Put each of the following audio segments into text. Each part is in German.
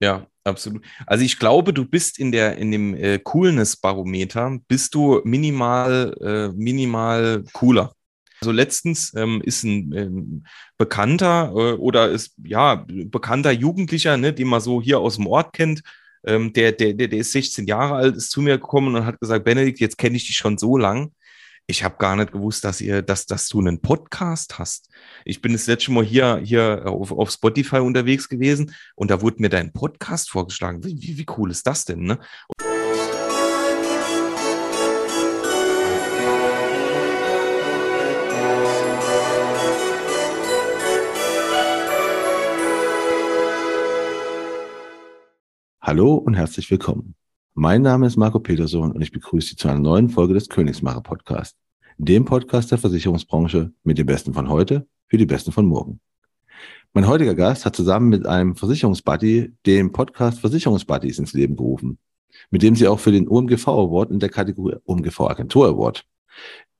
Ja, absolut. Also ich glaube, du bist in der in dem äh, Coolness-Barometer bist du minimal äh, minimal cooler. Also letztens ähm, ist ein ähm, bekannter äh, oder ist ja bekannter Jugendlicher, ne, den man so hier aus dem Ort kennt, ähm, der, der, der, der ist 16 Jahre alt, ist zu mir gekommen und hat gesagt, Benedikt, jetzt kenne ich dich schon so lang. Ich habe gar nicht gewusst, dass ihr, dass, dass du einen Podcast hast. Ich bin das letzte Mal hier, hier auf, auf Spotify unterwegs gewesen und da wurde mir dein Podcast vorgeschlagen. Wie, wie, wie cool ist das denn? Ne? Hallo und herzlich willkommen. Mein Name ist Marco Peterson und ich begrüße Sie zu einer neuen Folge des Königsmacher Podcast, dem Podcast der Versicherungsbranche mit den Besten von heute für die Besten von morgen. Mein heutiger Gast hat zusammen mit einem Versicherungsbuddy den Podcast Versicherungsbuddies ins Leben gerufen, mit dem sie auch für den OMGV Award in der Kategorie OMGV Agentur Award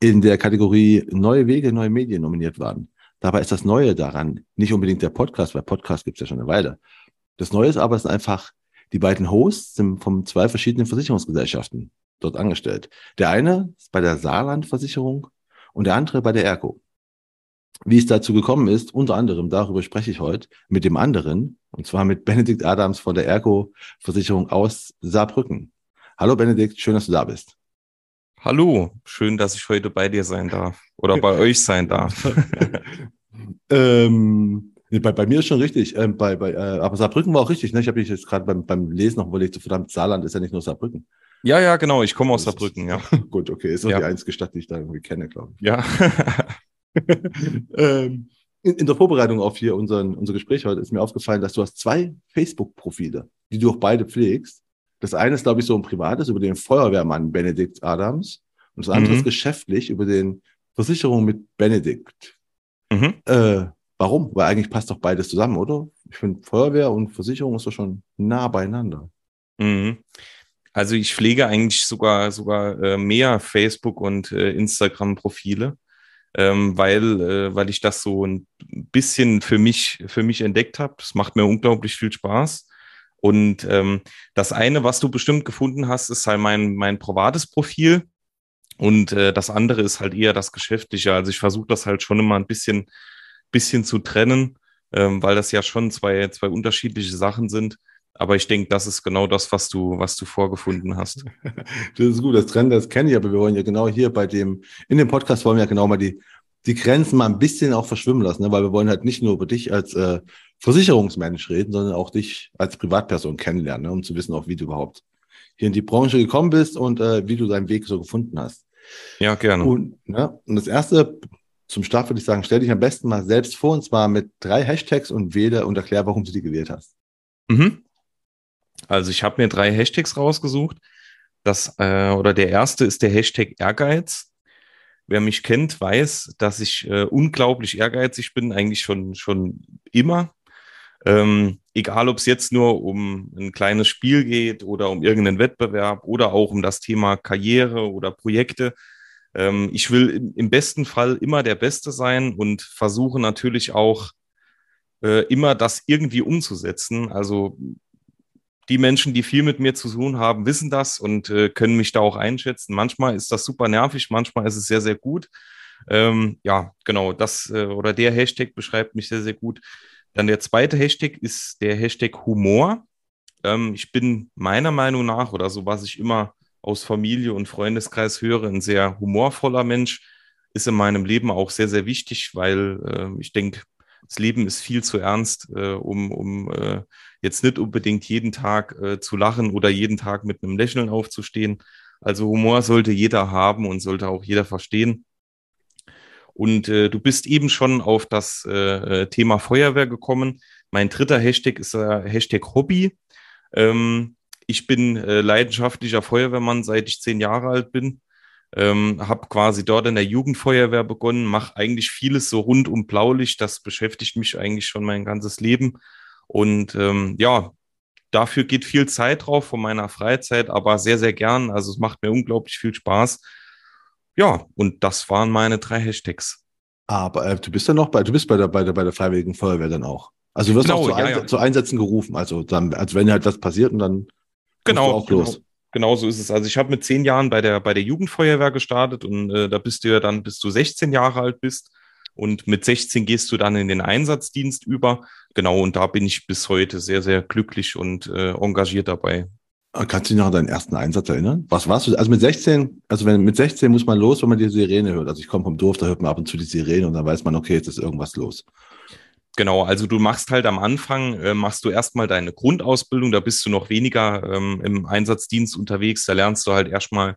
in der Kategorie Neue Wege, neue Medien nominiert waren. Dabei ist das Neue daran nicht unbedingt der Podcast, weil Podcast gibt es ja schon eine Weile. Das Neue ist aber, es ist einfach die beiden Hosts sind von zwei verschiedenen Versicherungsgesellschaften dort angestellt. Der eine ist bei der Saarland-Versicherung und der andere bei der ERCO. Wie es dazu gekommen ist, unter anderem darüber spreche ich heute mit dem anderen, und zwar mit Benedikt Adams von der ERCO-Versicherung aus Saarbrücken. Hallo Benedikt, schön, dass du da bist. Hallo, schön, dass ich heute bei dir sein darf oder bei euch sein darf. ähm, bei, bei mir ist schon richtig. Ähm, bei, bei, äh, aber Saarbrücken war auch richtig. Ne? Ich habe mich jetzt gerade beim, beim Lesen noch überlegt, so verdammt, Saarland ist ja nicht nur Saarbrücken. Ja, ja, genau. Ich komme aus Saarbrücken, ja. Gut, okay. Ist auch ja. die einzige Stadt, die ich da irgendwie kenne, glaube ich. Ja. ähm, in, in, der Vorbereitung auf hier unseren, unser Gespräch heute ist mir aufgefallen, dass du hast zwei Facebook-Profile, die du auch beide pflegst. Das eine ist, glaube ich, so ein privates über den Feuerwehrmann Benedikt Adams und das andere mhm. ist geschäftlich über den Versicherung mit Benedikt. Mhm. Äh, Warum? Weil eigentlich passt doch beides zusammen, oder? Ich finde, Feuerwehr und Versicherung ist doch schon nah beieinander. Mhm. Also ich pflege eigentlich sogar sogar äh, mehr Facebook und äh, Instagram Profile, ähm, weil äh, weil ich das so ein bisschen für mich für mich entdeckt habe. Es macht mir unglaublich viel Spaß. Und ähm, das eine, was du bestimmt gefunden hast, ist halt mein mein privates Profil. Und das andere ist halt eher das Geschäftliche. Also ich versuche das halt schon immer ein bisschen bisschen zu trennen, ähm, weil das ja schon zwei, zwei unterschiedliche Sachen sind. Aber ich denke, das ist genau das, was du, was du vorgefunden hast. Das ist gut, das Trennen, das kenne ich, aber wir wollen ja genau hier bei dem, in dem Podcast wollen wir ja genau mal die, die Grenzen mal ein bisschen auch verschwimmen lassen, ne? weil wir wollen halt nicht nur über dich als äh, Versicherungsmensch reden, sondern auch dich als Privatperson kennenlernen, ne? um zu wissen, auch wie du überhaupt hier in die Branche gekommen bist und äh, wie du deinen Weg so gefunden hast. Ja, gerne. Und, ne? und das erste zum Start würde ich sagen, stell dich am besten mal selbst vor und zwar mit drei Hashtags und wähle und erklär, warum du die gewählt hast. Mhm. Also ich habe mir drei Hashtags rausgesucht. Das äh, oder der erste ist der Hashtag Ehrgeiz. Wer mich kennt, weiß, dass ich äh, unglaublich ehrgeizig bin, eigentlich schon schon immer. Ähm, egal, ob es jetzt nur um ein kleines Spiel geht oder um irgendeinen Wettbewerb oder auch um das Thema Karriere oder Projekte. Ähm, ich will im besten Fall immer der Beste sein und versuche natürlich auch äh, immer das irgendwie umzusetzen. Also die Menschen, die viel mit mir zu tun haben, wissen das und äh, können mich da auch einschätzen. Manchmal ist das super nervig, manchmal ist es sehr, sehr gut. Ähm, ja, genau, das äh, oder der Hashtag beschreibt mich sehr, sehr gut. Dann der zweite Hashtag ist der Hashtag Humor. Ähm, ich bin meiner Meinung nach oder so, was ich immer aus Familie und Freundeskreis höre, ein sehr humorvoller Mensch, ist in meinem Leben auch sehr, sehr wichtig, weil äh, ich denke, das Leben ist viel zu ernst, äh, um, um äh, jetzt nicht unbedingt jeden Tag äh, zu lachen oder jeden Tag mit einem Lächeln aufzustehen. Also Humor sollte jeder haben und sollte auch jeder verstehen. Und äh, du bist eben schon auf das äh, Thema Feuerwehr gekommen. Mein dritter Hashtag ist äh, Hashtag Hobby. Ähm, ich bin äh, leidenschaftlicher Feuerwehrmann, seit ich zehn Jahre alt bin. Ähm, habe quasi dort in der Jugendfeuerwehr begonnen, mache eigentlich vieles so rund um Blaulicht. Das beschäftigt mich eigentlich schon mein ganzes Leben. Und ähm, ja, dafür geht viel Zeit drauf von meiner Freizeit, aber sehr, sehr gern. Also es macht mir unglaublich viel Spaß. Ja, und das waren meine drei Hashtags. Aber äh, du bist ja noch bei, du bist bei der, bei der, bei der Freiwilligen Feuerwehr dann auch. Also du wirst genau, auch zu, ja, ja. zu, Einsätzen gerufen, also dann, als wenn halt was passiert und dann genau, auch genau. los. Genau so ist es. Also ich habe mit zehn Jahren bei der, bei der Jugendfeuerwehr gestartet und äh, da bist du ja dann, bis du 16 Jahre alt bist. Und mit 16 gehst du dann in den Einsatzdienst über. Genau, und da bin ich bis heute sehr, sehr glücklich und äh, engagiert dabei. Ah, kannst du dich noch an deinen ersten Einsatz erinnern? Was warst du? Also mit 16, also wenn mit 16 muss man los, wenn man die Sirene hört. Also ich komme vom Dorf, da hört man ab und zu die Sirene und dann weiß man, okay, jetzt ist irgendwas los. Genau, also du machst halt am Anfang, äh, machst du erstmal deine Grundausbildung, da bist du noch weniger ähm, im Einsatzdienst unterwegs, da lernst du halt erstmal,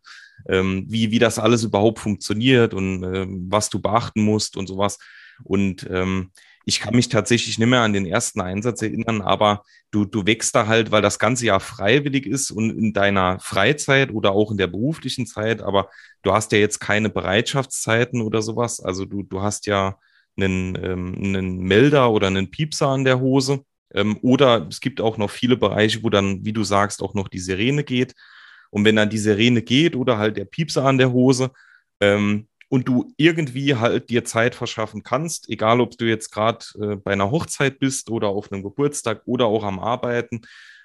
ähm, wie, wie das alles überhaupt funktioniert und ähm, was du beachten musst und sowas. Und ähm, ich kann mich tatsächlich nicht mehr an den ersten Einsatz erinnern, aber du, du wächst da halt, weil das ganze Jahr freiwillig ist und in deiner Freizeit oder auch in der beruflichen Zeit, aber du hast ja jetzt keine Bereitschaftszeiten oder sowas. Also du, du hast ja einen, ähm, einen Melder oder einen Piepser an der Hose. Ähm, oder es gibt auch noch viele Bereiche, wo dann, wie du sagst, auch noch die Sirene geht. Und wenn dann die Sirene geht oder halt der Piepser an der Hose, ähm, und du irgendwie halt dir Zeit verschaffen kannst, egal ob du jetzt gerade äh, bei einer Hochzeit bist oder auf einem Geburtstag oder auch am Arbeiten,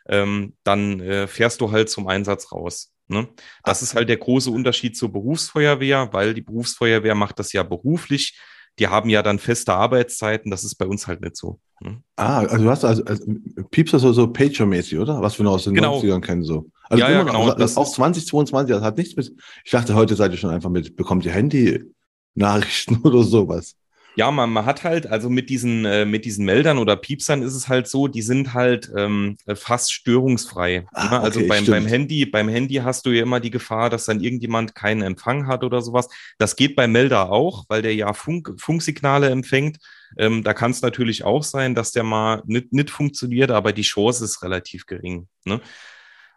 ähm, dann äh, fährst du halt zum Einsatz raus. Ne? Das ist halt der große Unterschied zur Berufsfeuerwehr, weil die Berufsfeuerwehr macht das ja beruflich. Die haben ja dann feste Arbeitszeiten, das ist bei uns halt nicht so. Ne? Ah, also du hast also, also Piepser so, so Pager-mäßig, oder? Was wir noch aus den genau. 90ern kennen, so. Also ja, ja, genau. Noch, das auch 2022, das hat nichts mit. Ich dachte, heute seid ihr schon einfach mit, bekommt ihr Handy-Nachrichten oder sowas. Ja, man, man hat halt, also mit diesen, äh, mit diesen Meldern oder Piepsern ist es halt so, die sind halt ähm, fast störungsfrei. Ah, ne? Also okay, beim, beim Handy, beim Handy hast du ja immer die Gefahr, dass dann irgendjemand keinen Empfang hat oder sowas. Das geht beim Melder auch, weil der ja Funk, Funksignale empfängt. Ähm, da kann es natürlich auch sein, dass der mal nicht, nicht funktioniert, aber die Chance ist relativ gering. Ne?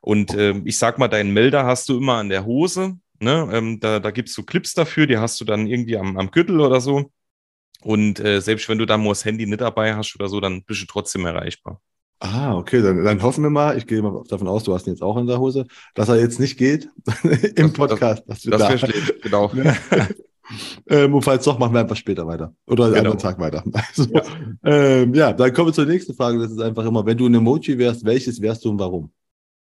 Und ähm, ich sag mal, deinen Melder hast du immer an der Hose. Ne? Ähm, da da gibt es so Clips dafür, die hast du dann irgendwie am, am Gürtel oder so. Und äh, selbst wenn du dann mal das Handy nicht dabei hast oder so, dann bist du trotzdem erreichbar. Ah, okay, dann, dann hoffen wir mal, ich gehe mal davon aus, du hast ihn jetzt auch in der Hose, dass er jetzt nicht geht im Podcast. Das, das, das wäre schlecht, genau. ähm, und falls doch, machen wir einfach später weiter. Oder einen genau. anderen Tag weiter. Also, ja. Ähm, ja, dann kommen wir zur nächsten Frage. Das ist einfach immer, wenn du ein Emoji wärst, welches wärst du und warum?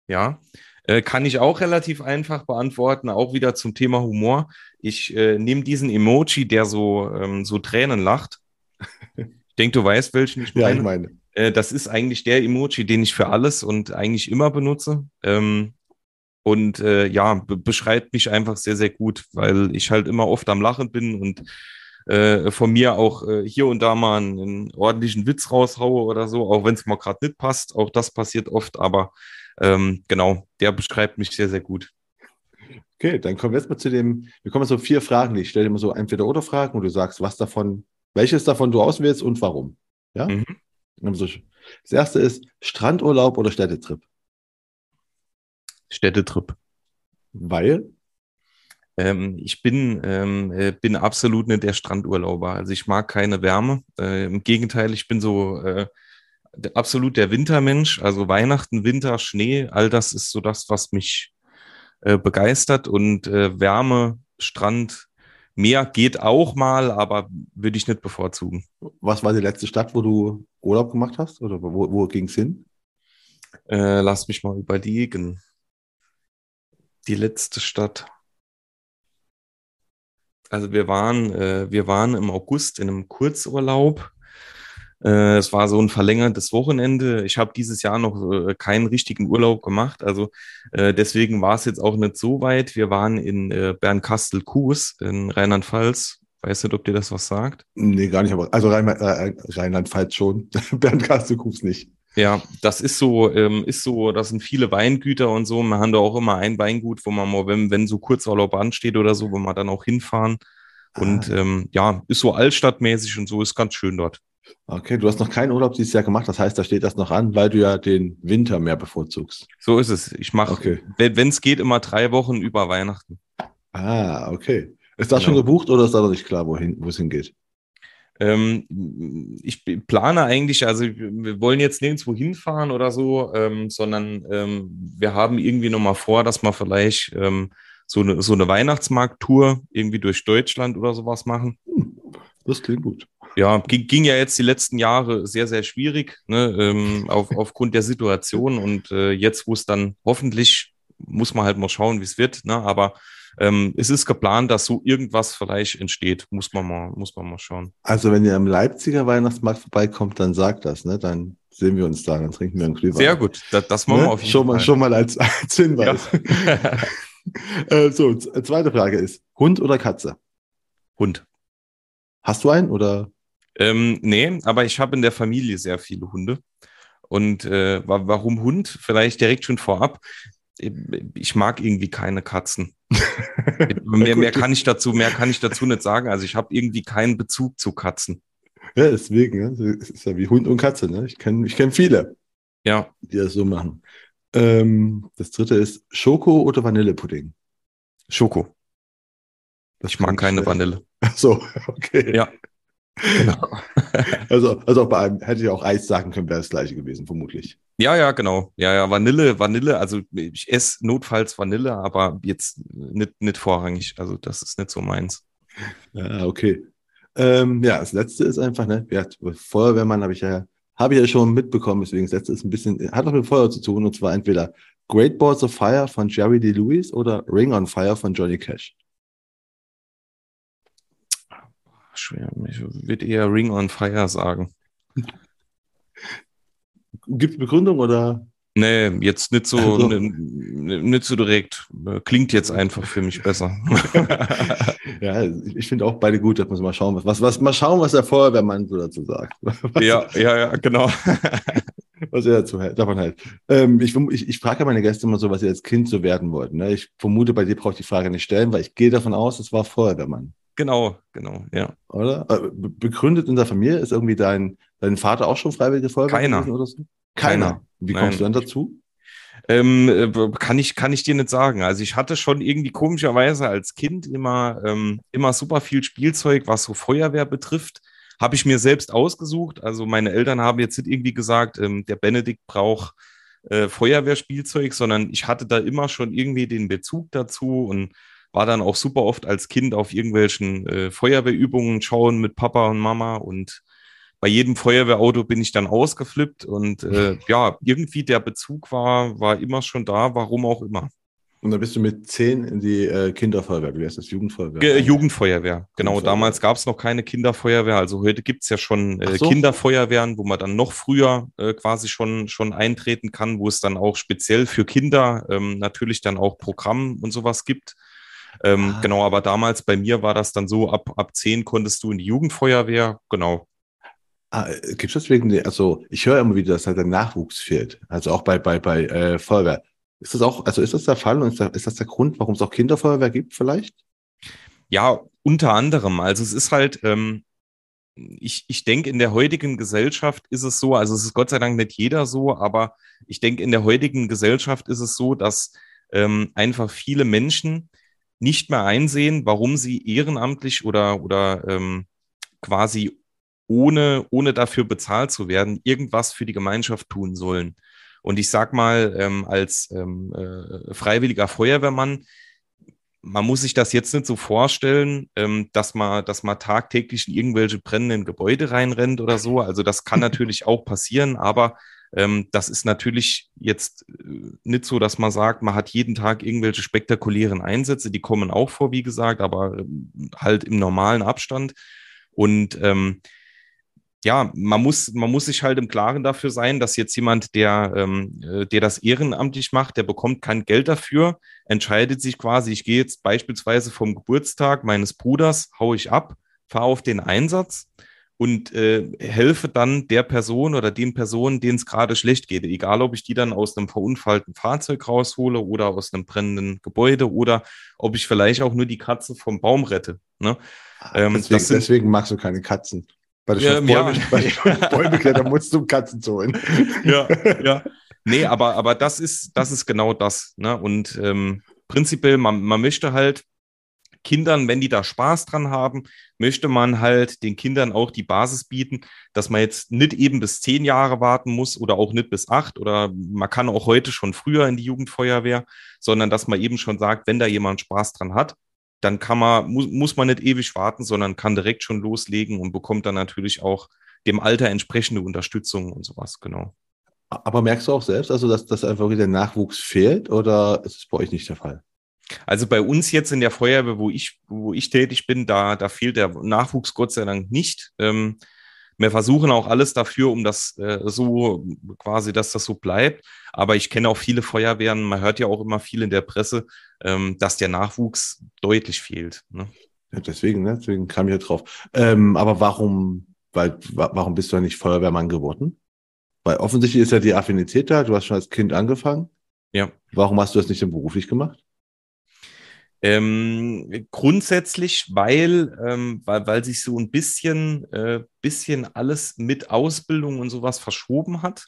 Ja, äh, kann ich auch relativ einfach beantworten, auch wieder zum Thema Humor. Ich äh, nehme diesen Emoji, der so, ähm, so Tränen lacht. ich denke, du weißt, welchen ich meine. Ja, ich meine. Äh, das ist eigentlich der Emoji, den ich für alles und eigentlich immer benutze. Ähm, und äh, ja, beschreibt mich einfach sehr, sehr gut, weil ich halt immer oft am Lachen bin und äh, von mir auch hier und da mal einen, einen ordentlichen Witz raushaue oder so, auch wenn es mal gerade nicht passt. Auch das passiert oft, aber ähm, genau, der beschreibt mich sehr, sehr gut. Okay, dann kommen wir jetzt mal zu dem, wir kommen zu vier Fragen. Ich stelle immer so entweder oder Fragen und du sagst, was davon, welches davon du auswählst und warum. Ja? Mhm. Also, das erste ist Strandurlaub oder Städtetrip? Städtetrip. Weil? Ähm, ich bin, ähm, äh, bin absolut nicht der Strandurlauber. Also ich mag keine Wärme. Äh, Im Gegenteil, ich bin so äh, absolut der Wintermensch. Also Weihnachten, Winter, Schnee, all das ist so das, was mich äh, begeistert. Und äh, Wärme, Strand, Meer geht auch mal, aber würde ich nicht bevorzugen. Was war die letzte Stadt, wo du Urlaub gemacht hast? Oder wo, wo ging es hin? Äh, lass mich mal überlegen. Die letzte Stadt. Also wir waren, äh, wir waren im August in einem Kurzurlaub es war so ein verlängertes Wochenende. Ich habe dieses Jahr noch äh, keinen richtigen Urlaub gemacht. Also äh, deswegen war es jetzt auch nicht so weit. Wir waren in äh, Bernkastel-Kues in Rheinland-Pfalz. Weiß nicht, ob dir das was sagt. Nee, gar nicht, aber also Rheinland-Pfalz schon. Bernkastel-Kues nicht. Ja, das ist so, ähm, ist so, das sind viele Weingüter und so. Wir haben da auch immer ein Weingut, wo man mal, wenn, wenn so Kurzurlaub ansteht oder so, wo man dann auch hinfahren. Und ah. ähm, ja, ist so altstadtmäßig und so, ist ganz schön dort. Okay, du hast noch keinen Urlaub dieses Jahr gemacht, das heißt, da steht das noch an, weil du ja den Winter mehr bevorzugst. So ist es. Ich mache, okay. wenn es geht, immer drei Wochen über Weihnachten. Ah, okay. Ist das genau. schon gebucht oder ist da noch nicht klar, wohin, wo es hingeht? Ähm, ich plane eigentlich, also wir wollen jetzt nirgendwo hinfahren oder so, ähm, sondern ähm, wir haben irgendwie nochmal vor, dass wir vielleicht ähm, so eine, so eine Weihnachtsmarkttour irgendwie durch Deutschland oder sowas machen. Hm, das klingt gut. Ja, ging, ging, ja jetzt die letzten Jahre sehr, sehr schwierig, ne, ähm, auf, aufgrund der Situation. Und äh, jetzt, wo es dann hoffentlich, muss man halt mal schauen, wie es wird. Ne, aber ähm, es ist geplant, dass so irgendwas vielleicht entsteht. Muss man mal, muss man mal schauen. Also, wenn ihr am Leipziger Weihnachtsmarkt vorbeikommt, dann sagt das, ne? Dann sehen wir uns da, dann trinken wir einen Glühwein. Sehr gut, das, das machen ne? wir auf jeden schon Fall. Mal, schon mal als, als Hinweis. Ja. äh, so, zweite Frage ist: Hund oder Katze? Hund. Hast du einen oder? Ähm, nee, aber ich habe in der Familie sehr viele Hunde. Und äh, warum Hund? Vielleicht direkt schon vorab. Ich mag irgendwie keine Katzen. mehr, mehr kann ich dazu, mehr kann ich dazu nicht sagen. Also ich habe irgendwie keinen Bezug zu Katzen. Ja, deswegen, ja. es ist ja wie Hund und Katze. Ne? Ich kenne ich kenn viele, ja. die das so machen. Ähm, das dritte ist Schoko oder Vanillepudding? Schoko. Das ich mag keine Vanille. Ach so, okay. Ja. Genau. also, also bei einem hätte ich auch Eis sagen können, wäre das gleiche gewesen, vermutlich. Ja, ja, genau. Ja, ja, Vanille, Vanille, also ich esse notfalls Vanille, aber jetzt nicht, nicht vorrangig. Also das ist nicht so meins. Ja, okay. Ähm, ja, das letzte ist einfach, ne, ja, Feuerwehrmann habe ich ja, habe ich ja schon mitbekommen, deswegen das letzte ist ein bisschen, hat auch mit Feuer zu tun, und zwar entweder Great Balls of Fire von Jerry D. Lewis oder Ring on Fire von Johnny Cash. Schwer, ich würde eher Ring on Fire sagen. Gibt es Begründung oder? Nee, jetzt nicht so, also. nicht so direkt. Klingt jetzt einfach für mich besser. ja, ich finde auch beide gut, dass man mal schauen, was, was, mal schauen, was der Feuerwehrmann so dazu sagt. Was, ja, ja, ja, genau. was er dazu, davon hält. Ähm, ich, ich, ich frage meine Gäste immer so, was sie als Kind so werden wollten. Ne? Ich vermute, bei dir brauche ich die Frage nicht stellen, weil ich gehe davon aus, es war Feuerwehrmann. Genau, genau, ja. Oder? Äh, begründet in der Familie ist irgendwie dein, dein Vater auch schon freiwillige Feuerwehr Keiner. oder so? Keiner. Keiner. Wie kommst Nein. du dann dazu? Ähm, äh, kann ich kann ich dir nicht sagen. Also ich hatte schon irgendwie komischerweise als Kind immer ähm, immer super viel Spielzeug, was so Feuerwehr betrifft, habe ich mir selbst ausgesucht. Also meine Eltern haben jetzt nicht irgendwie gesagt, ähm, der Benedikt braucht äh, Feuerwehrspielzeug, sondern ich hatte da immer schon irgendwie den Bezug dazu und war dann auch super oft als Kind auf irgendwelchen äh, Feuerwehrübungen schauen mit Papa und Mama und bei jedem Feuerwehrauto bin ich dann ausgeflippt und äh, ja, irgendwie der Bezug war, war immer schon da, warum auch immer. Und dann bist du mit zehn in die äh, Kinderfeuerwehr, wie heißt das, Jugendfeuerwehr? Ge Jugendfeuerwehr, genau. Damals gab es noch keine Kinderfeuerwehr, also heute gibt es ja schon äh, so. Kinderfeuerwehren, wo man dann noch früher äh, quasi schon, schon eintreten kann, wo es dann auch speziell für Kinder ähm, natürlich dann auch Programm und sowas gibt. Ähm, ah. Genau, aber damals bei mir war das dann so, ab, ab zehn konntest du in die Jugendfeuerwehr, genau. Ah, äh, Gibt es wegen also ich höre immer wieder, dass halt der Nachwuchs fehlt. Also auch bei, bei, bei äh, Feuerwehr. Ist das auch, also ist das der Fall und ist, da, ist das der Grund, warum es auch Kinderfeuerwehr gibt, vielleicht? Ja, unter anderem. Also es ist halt, ähm, ich, ich denke, in der heutigen Gesellschaft ist es so, also es ist Gott sei Dank nicht jeder so, aber ich denke, in der heutigen Gesellschaft ist es so, dass ähm, einfach viele Menschen nicht mehr einsehen, warum sie ehrenamtlich oder, oder ähm, quasi ohne, ohne dafür bezahlt zu werden, irgendwas für die Gemeinschaft tun sollen. Und ich sag mal, ähm, als ähm, äh, freiwilliger Feuerwehrmann, man muss sich das jetzt nicht so vorstellen, ähm, dass man, dass man tagtäglich in irgendwelche brennenden Gebäude reinrennt oder so. Also das kann natürlich auch passieren, aber ähm, das ist natürlich jetzt äh, nicht so, dass man sagt, man hat jeden Tag irgendwelche spektakulären Einsätze, die kommen auch vor, wie gesagt, aber ähm, halt im normalen Abstand. Und ähm, ja, man muss, man muss sich halt im Klaren dafür sein, dass jetzt jemand, der, ähm, äh, der das ehrenamtlich macht, der bekommt kein Geld dafür, entscheidet sich quasi, ich gehe jetzt beispielsweise vom Geburtstag meines Bruders, haue ich ab, fahre auf den Einsatz und äh, helfe dann der Person oder den Personen, denen es gerade schlecht geht. Egal, ob ich die dann aus einem verunfallten Fahrzeug raushole oder aus einem brennenden Gebäude oder ob ich vielleicht auch nur die Katze vom Baum rette. Ne? Ah, ähm, deswegen, sind, deswegen magst du keine Katzen. Bei der ähm, ja. Bäume musst du Katzen zu holen. Ja, ja. Nee, aber, aber das ist, das ist genau das. Ne? Und ähm, prinzipiell, man, man möchte halt Kindern, wenn die da Spaß dran haben, möchte man halt den Kindern auch die Basis bieten, dass man jetzt nicht eben bis zehn Jahre warten muss oder auch nicht bis acht oder man kann auch heute schon früher in die Jugendfeuerwehr, sondern dass man eben schon sagt, wenn da jemand Spaß dran hat, dann kann man, muss, muss man nicht ewig warten, sondern kann direkt schon loslegen und bekommt dann natürlich auch dem Alter entsprechende Unterstützung und sowas, genau. Aber merkst du auch selbst, also dass, dass einfach wieder Nachwuchs fehlt oder ist es bei euch nicht der Fall? Also bei uns jetzt in der Feuerwehr, wo ich, wo ich tätig bin, da, da fehlt der Nachwuchs Gott sei Dank nicht. Ähm, wir versuchen auch alles dafür, um das äh, so quasi, dass das so bleibt. Aber ich kenne auch viele Feuerwehren, man hört ja auch immer viel in der Presse, ähm, dass der Nachwuchs deutlich fehlt. Ne? Ja, deswegen, ne? deswegen kam ich ja drauf. Ähm, aber warum, weil, warum bist du nicht Feuerwehrmann geworden? Weil offensichtlich ist ja die Affinität da, du hast schon als Kind angefangen. Ja. Warum hast du das nicht dann beruflich gemacht? Ähm, grundsätzlich, weil, ähm, weil, weil sich so ein bisschen, äh, bisschen alles mit Ausbildung und sowas verschoben hat.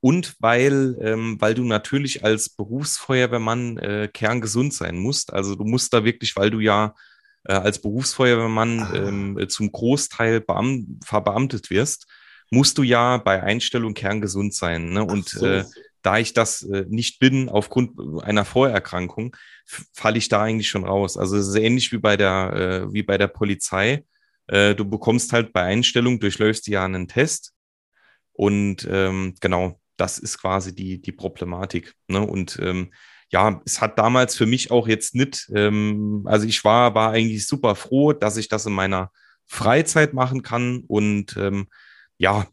Und weil, ähm, weil du natürlich als Berufsfeuerwehrmann äh, kerngesund sein musst. Also du musst da wirklich, weil du ja äh, als Berufsfeuerwehrmann ah. ähm, zum Großteil beam verbeamtet wirst, musst du ja bei Einstellung kerngesund sein. Ne? Und so. Äh, da ich das äh, nicht bin aufgrund einer Vorerkrankung, falle ich da eigentlich schon raus. Also es ist ähnlich wie bei der, äh, wie bei der Polizei. Äh, du bekommst halt bei Einstellung, durchläufst du ja einen Test. Und ähm, genau, das ist quasi die, die Problematik. Ne? Und ähm, ja, es hat damals für mich auch jetzt nicht, ähm, also ich war, war eigentlich super froh, dass ich das in meiner Freizeit machen kann und ähm, ja,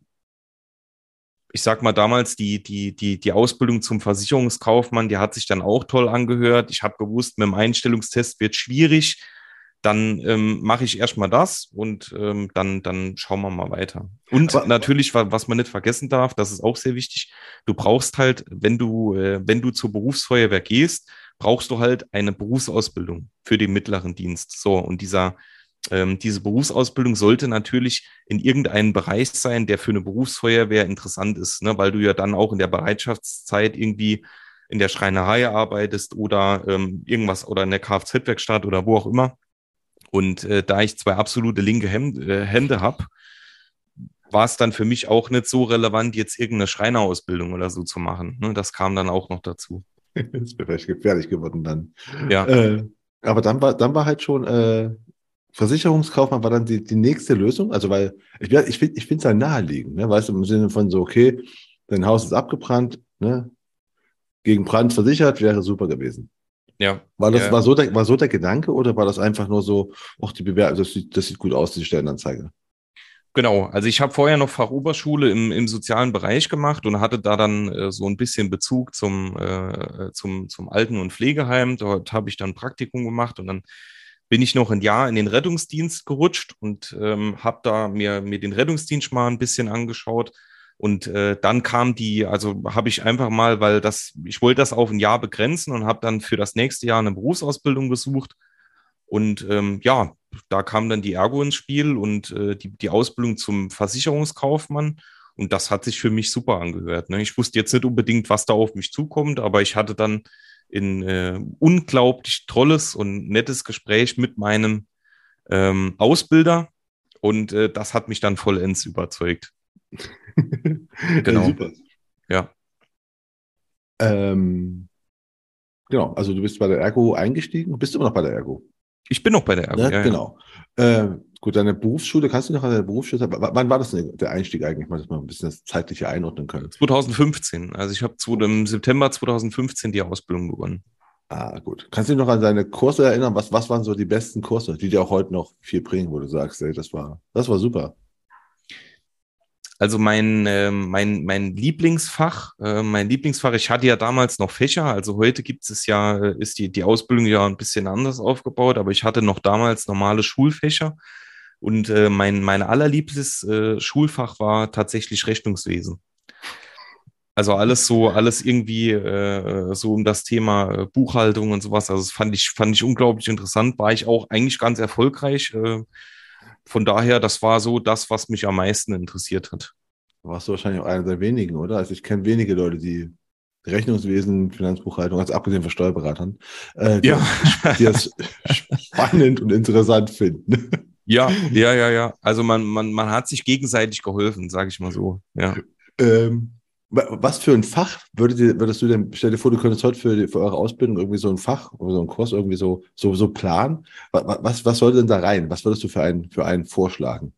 ich sag mal damals, die, die, die, die Ausbildung zum Versicherungskaufmann, die hat sich dann auch toll angehört. Ich habe gewusst, mit dem Einstellungstest wird schwierig. Dann ähm, mache ich erstmal das und ähm, dann, dann schauen wir mal weiter. Und aber, natürlich, was man nicht vergessen darf, das ist auch sehr wichtig, du brauchst halt, wenn du, äh, wenn du zur Berufsfeuerwehr gehst, brauchst du halt eine Berufsausbildung für den mittleren Dienst. So, und dieser, ähm, diese Berufsausbildung sollte natürlich in irgendeinem Bereich sein, der für eine Berufsfeuerwehr interessant ist, ne? weil du ja dann auch in der Bereitschaftszeit irgendwie in der Schreinerei arbeitest oder ähm, irgendwas oder in der Kfz-Werkstatt oder wo auch immer. Und äh, da ich zwei absolute linke Hemd, äh, Hände habe, war es dann für mich auch nicht so relevant, jetzt irgendeine Schreinerausbildung oder so zu machen. Ne? Das kam dann auch noch dazu. das wäre vielleicht gefährlich geworden dann. Ja. Äh, aber dann war, dann war halt schon äh, Versicherungskaufmann war dann die, die nächste Lösung. Also, weil ich, ich finde ich finde es halt naheliegend, ne? weißt du, im Sinne von so, okay, dein Haus ist abgebrannt, ne? gegen Brand versichert, wäre super gewesen. Ja. War das ja. War so der, war so der Gedanke oder war das einfach nur so, ach, die Bewerbung, das sieht, das sieht gut aus, die Stellenanzeige? Genau, also ich habe vorher noch Fachoberschule im, im sozialen Bereich gemacht und hatte da dann äh, so ein bisschen Bezug zum, äh, zum, zum Alten- und Pflegeheim. Dort habe ich dann Praktikum gemacht und dann bin ich noch ein Jahr in den Rettungsdienst gerutscht und ähm, habe da mir, mir den Rettungsdienst mal ein bisschen angeschaut. Und äh, dann kam die, also habe ich einfach mal, weil das, ich wollte das auf ein Jahr begrenzen und habe dann für das nächste Jahr eine Berufsausbildung gesucht. Und ähm, ja, da kam dann die Ergo ins Spiel und äh, die, die Ausbildung zum Versicherungskaufmann. Und das hat sich für mich super angehört. Ne? Ich wusste jetzt nicht unbedingt, was da auf mich zukommt, aber ich hatte dann in äh, unglaublich tolles und nettes Gespräch mit meinem ähm, Ausbilder und äh, das hat mich dann vollends überzeugt. genau. Ja, super. Ja. Ähm, genau, also du bist bei der Ergo eingestiegen, bist du immer noch bei der Ergo? Ich bin noch bei der Ergo, ja, ja genau. Ja. Äh, gut, deine Berufsschule, kannst du noch an der Berufsschule, wann war das denn der Einstieg eigentlich, mal, dass wir ein bisschen das zeitliche einordnen können? 2015, also ich habe im September 2015 die Ausbildung begonnen. Ah, gut. Kannst du dich noch an deine Kurse erinnern? Was, was waren so die besten Kurse, die dir auch heute noch viel bringen, wo du sagst, ey, das war, das war super? Also mein, äh, mein, mein Lieblingsfach, äh, mein Lieblingsfach, ich hatte ja damals noch Fächer, also heute gibt es ja, äh, ist die, die Ausbildung ja ein bisschen anders aufgebaut, aber ich hatte noch damals normale Schulfächer und äh, mein, mein allerliebstes äh, Schulfach war tatsächlich Rechnungswesen. Also alles so, alles irgendwie äh, so um das Thema äh, Buchhaltung und sowas. Also das fand ich, fand ich unglaublich interessant. War ich auch eigentlich ganz erfolgreich. Äh, von daher, das war so das, was mich am meisten interessiert hat. Warst du wahrscheinlich auch einer der wenigen, oder? Also ich kenne wenige Leute, die Rechnungswesen, Finanzbuchhaltung, also abgesehen von Steuerberatern, äh, die, ja. die das spannend und interessant finden. Ja, ja, ja, ja. Also man, man, man hat sich gegenseitig geholfen, sage ich mal so. Ja. Ähm, Was für ein Fach würdet ihr, würdest du denn, stell dir vor, du könntest heute für, für eure Ausbildung irgendwie so ein Fach oder so einen Kurs irgendwie so, so, so planen. Was, was sollte denn da rein? Was würdest du für einen, für einen vorschlagen?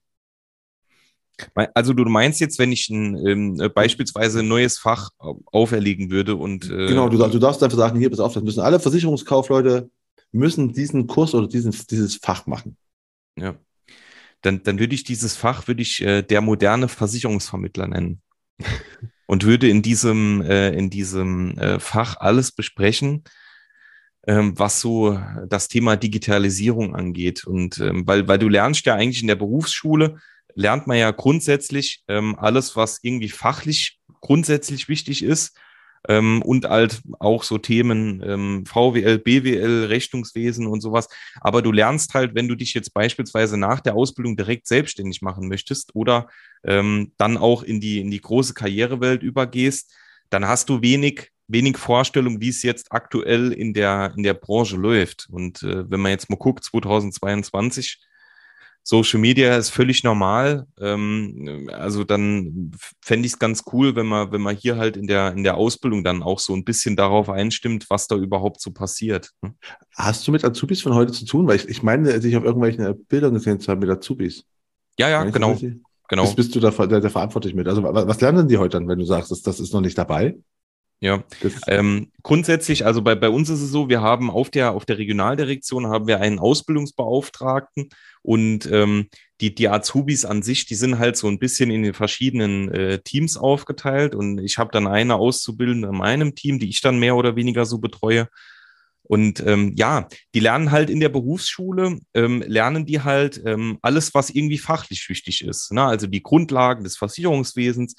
Also du meinst jetzt, wenn ich ein, ähm, äh, beispielsweise ein neues Fach auferlegen würde und äh, genau, du, du darfst einfach sagen, hier, pass auf, das müssen alle Versicherungskaufleute müssen diesen Kurs oder diesen, dieses Fach machen. Ja. Dann, dann würde ich dieses Fach, würde ich äh, der moderne Versicherungsvermittler nennen. und würde in diesem, äh, in diesem äh, Fach alles besprechen, ähm, was so das Thema Digitalisierung angeht. Und ähm, weil, weil du lernst ja eigentlich in der Berufsschule, lernt man ja grundsätzlich ähm, alles, was irgendwie fachlich grundsätzlich wichtig ist. Ähm, und halt auch so Themen ähm, VWL, BWL, Rechnungswesen und sowas. Aber du lernst halt, wenn du dich jetzt beispielsweise nach der Ausbildung direkt selbstständig machen möchtest oder ähm, dann auch in die, in die große Karrierewelt übergehst, dann hast du wenig, wenig Vorstellung, wie es jetzt aktuell in der, in der Branche läuft. Und äh, wenn man jetzt mal guckt, 2022, Social Media ist völlig normal. Ähm, also dann fände ich es ganz cool, wenn man, wenn man hier halt in der, in der Ausbildung dann auch so ein bisschen darauf einstimmt, was da überhaupt so passiert. Hm? Hast du mit Azubis von heute zu tun? Weil ich, ich meine, sich auf irgendwelchen Bildern gesehen zu haben mit Azubis. Ja, ja, genau. genau. Bist, bist du da der, der verantwortlich mit? Also was, was lernen die heute dann, wenn du sagst, das, das ist noch nicht dabei? Ja, ähm, grundsätzlich, also bei, bei uns ist es so, wir haben auf der, auf der Regionaldirektion haben wir einen Ausbildungsbeauftragten und ähm, die, die Azubis an sich, die sind halt so ein bisschen in den verschiedenen äh, Teams aufgeteilt und ich habe dann eine Auszubildende in meinem Team, die ich dann mehr oder weniger so betreue. Und ähm, ja, die lernen halt in der Berufsschule, ähm, lernen die halt ähm, alles, was irgendwie fachlich wichtig ist. Ne? Also die Grundlagen des Versicherungswesens,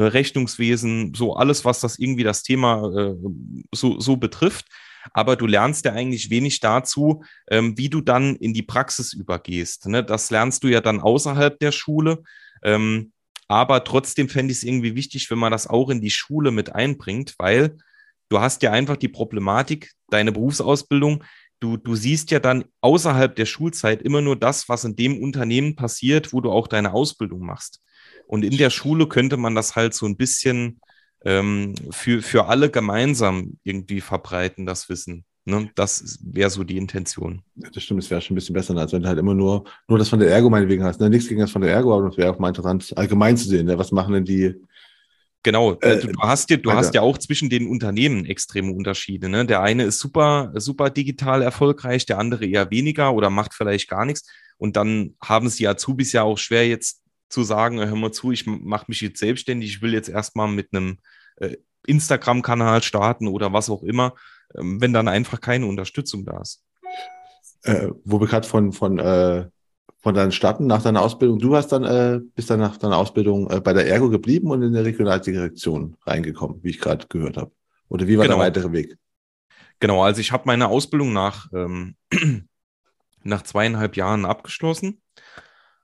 Rechnungswesen, so alles, was das irgendwie das Thema äh, so, so betrifft. Aber du lernst ja eigentlich wenig dazu, ähm, wie du dann in die Praxis übergehst. Ne? Das lernst du ja dann außerhalb der Schule. Ähm, aber trotzdem fände ich es irgendwie wichtig, wenn man das auch in die Schule mit einbringt, weil du hast ja einfach die Problematik, deine Berufsausbildung, du, du siehst ja dann außerhalb der Schulzeit immer nur das, was in dem Unternehmen passiert, wo du auch deine Ausbildung machst. Und in der Schule könnte man das halt so ein bisschen ähm, für, für alle gemeinsam irgendwie verbreiten, das Wissen. Ne? Das wäre so die Intention. Das stimmt, es wäre schon ein bisschen besser, als wenn du halt immer nur, nur das von der Ergo meinetwegen hast. Ne? Nichts gegen das von der Ergo, aber es wäre auch mal interessant, allgemein zu sehen. Ne? Was machen denn die, Genau, äh, du, hast ja, du hast ja auch zwischen den Unternehmen extreme Unterschiede. Ne? Der eine ist super, super digital erfolgreich, der andere eher weniger oder macht vielleicht gar nichts. Und dann haben es die Azubis ja auch schwer, jetzt zu sagen, hör mal zu, ich mache mich jetzt selbstständig, ich will jetzt erstmal mit einem äh, Instagram-Kanal starten oder was auch immer, ähm, wenn dann einfach keine Unterstützung da ist. Äh, wo wir gerade von, von, äh, von deinen Starten nach deiner Ausbildung, du hast dann, äh, bist dann nach deiner Ausbildung äh, bei der Ergo geblieben und in der Regionaldirektion reingekommen, wie ich gerade gehört habe. Oder wie war genau. der weitere Weg? Genau, also ich habe meine Ausbildung nach, ähm, nach zweieinhalb Jahren abgeschlossen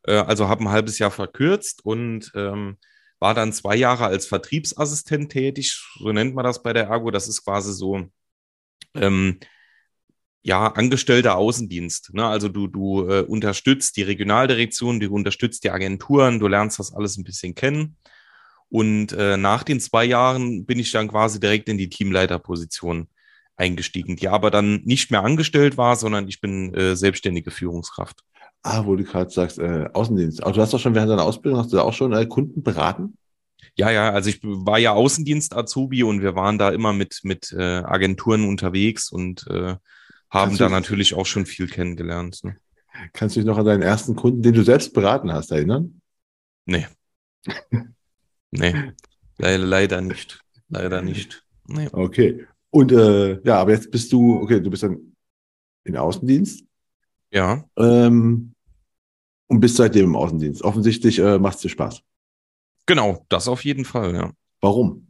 äh, also habe ein halbes Jahr verkürzt und ähm, war dann zwei Jahre als Vertriebsassistent tätig, so nennt man das bei der Ergo. Das ist quasi so, ähm, ja, angestellter Außendienst. Ne? Also du, du äh, unterstützt die Regionaldirektion, du unterstützt die Agenturen, du lernst das alles ein bisschen kennen. Und äh, nach den zwei Jahren bin ich dann quasi direkt in die Teamleiterposition eingestiegen, die aber dann nicht mehr angestellt war, sondern ich bin äh, selbstständige Führungskraft. Ah, wo du gerade sagst, äh, Außendienst. Aber du hast doch schon während deiner Ausbildung, hast du da auch schon äh, Kunden beraten? Ja, ja, also ich war ja Außendienst-Azubi und wir waren da immer mit, mit äh, Agenturen unterwegs und äh, haben da natürlich auch schon viel kennengelernt. Ne? Kannst du dich noch an deinen ersten Kunden, den du selbst beraten hast, erinnern? Nee. nee. Leider, leider nicht. Leider nicht. Nee. Okay. Und äh, ja, aber jetzt bist du, okay, du bist dann in Außendienst. Ja. Ähm, und bist seitdem im Außendienst. Offensichtlich äh, macht es dir Spaß. Genau, das auf jeden Fall, ja. Warum?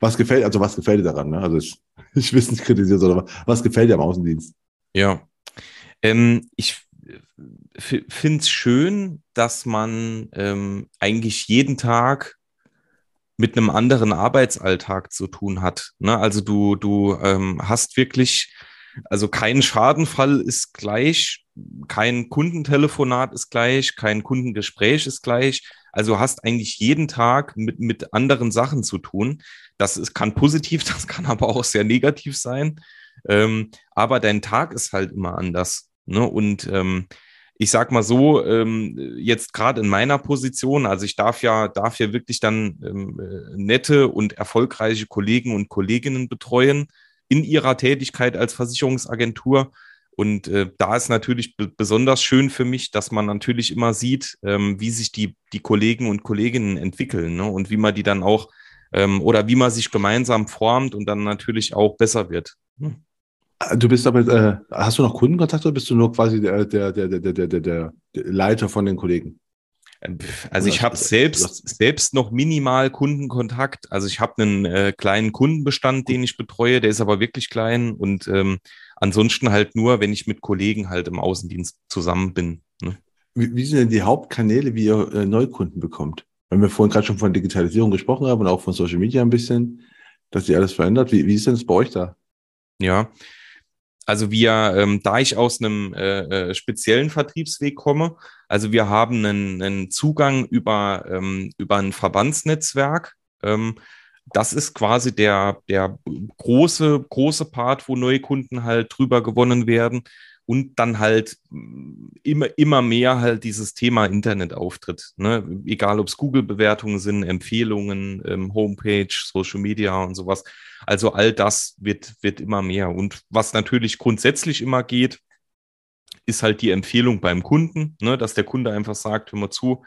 Was gefällt, also was gefällt dir daran? Ne? Also ich, ich will es nicht kritisieren, sondern was gefällt dir am Außendienst? Ja. Ähm, ich finde es schön, dass man ähm, eigentlich jeden Tag mit einem anderen Arbeitsalltag zu tun hat. Ne? Also du, du ähm, hast wirklich also kein Schadenfall ist gleich, kein Kundentelefonat ist gleich, kein Kundengespräch ist gleich. Also hast eigentlich jeden Tag mit, mit anderen Sachen zu tun. Das ist, kann positiv, das kann aber auch sehr negativ sein. Ähm, aber dein Tag ist halt immer anders. Ne? Und ähm, ich sag mal so, ähm, jetzt gerade in meiner Position, also ich darf ja, darf ja wirklich dann ähm, äh, nette und erfolgreiche Kollegen und Kolleginnen betreuen in ihrer Tätigkeit als Versicherungsagentur. Und äh, da ist natürlich besonders schön für mich, dass man natürlich immer sieht, ähm, wie sich die, die Kollegen und Kolleginnen entwickeln ne? und wie man die dann auch ähm, oder wie man sich gemeinsam formt und dann natürlich auch besser wird. Hm. Du bist aber, äh, hast du noch Kundenkontakt oder bist du nur quasi der, der, der, der, der, der, der Leiter von den Kollegen? Also ich habe selbst, selbst noch minimal Kundenkontakt. Also ich habe einen äh, kleinen Kundenbestand, den ich betreue, der ist aber wirklich klein und ähm, ansonsten halt nur, wenn ich mit Kollegen halt im Außendienst zusammen bin. Ne? Wie, wie, sind denn die Hauptkanäle, wie ihr äh, Neukunden bekommt? Wenn wir vorhin gerade schon von Digitalisierung gesprochen haben und auch von Social Media ein bisschen, dass sich alles verändert. Wie, wie ist denn das bei euch da? Ja, also wir, ähm, da ich aus einem äh, äh, speziellen Vertriebsweg komme, also wir haben einen, einen Zugang über, ähm, über ein Verbandsnetzwerk. Ähm, das ist quasi der, der große, große Part, wo Neukunden halt drüber gewonnen werden und dann halt mm, immer, immer mehr halt dieses Thema Internet auftritt. Ne? Egal, ob es Google-Bewertungen sind, Empfehlungen, ähm, Homepage, Social Media und sowas. Also all das wird, wird immer mehr. Und was natürlich grundsätzlich immer geht, ist halt die Empfehlung beim Kunden, ne? dass der Kunde einfach sagt, hör mal zu,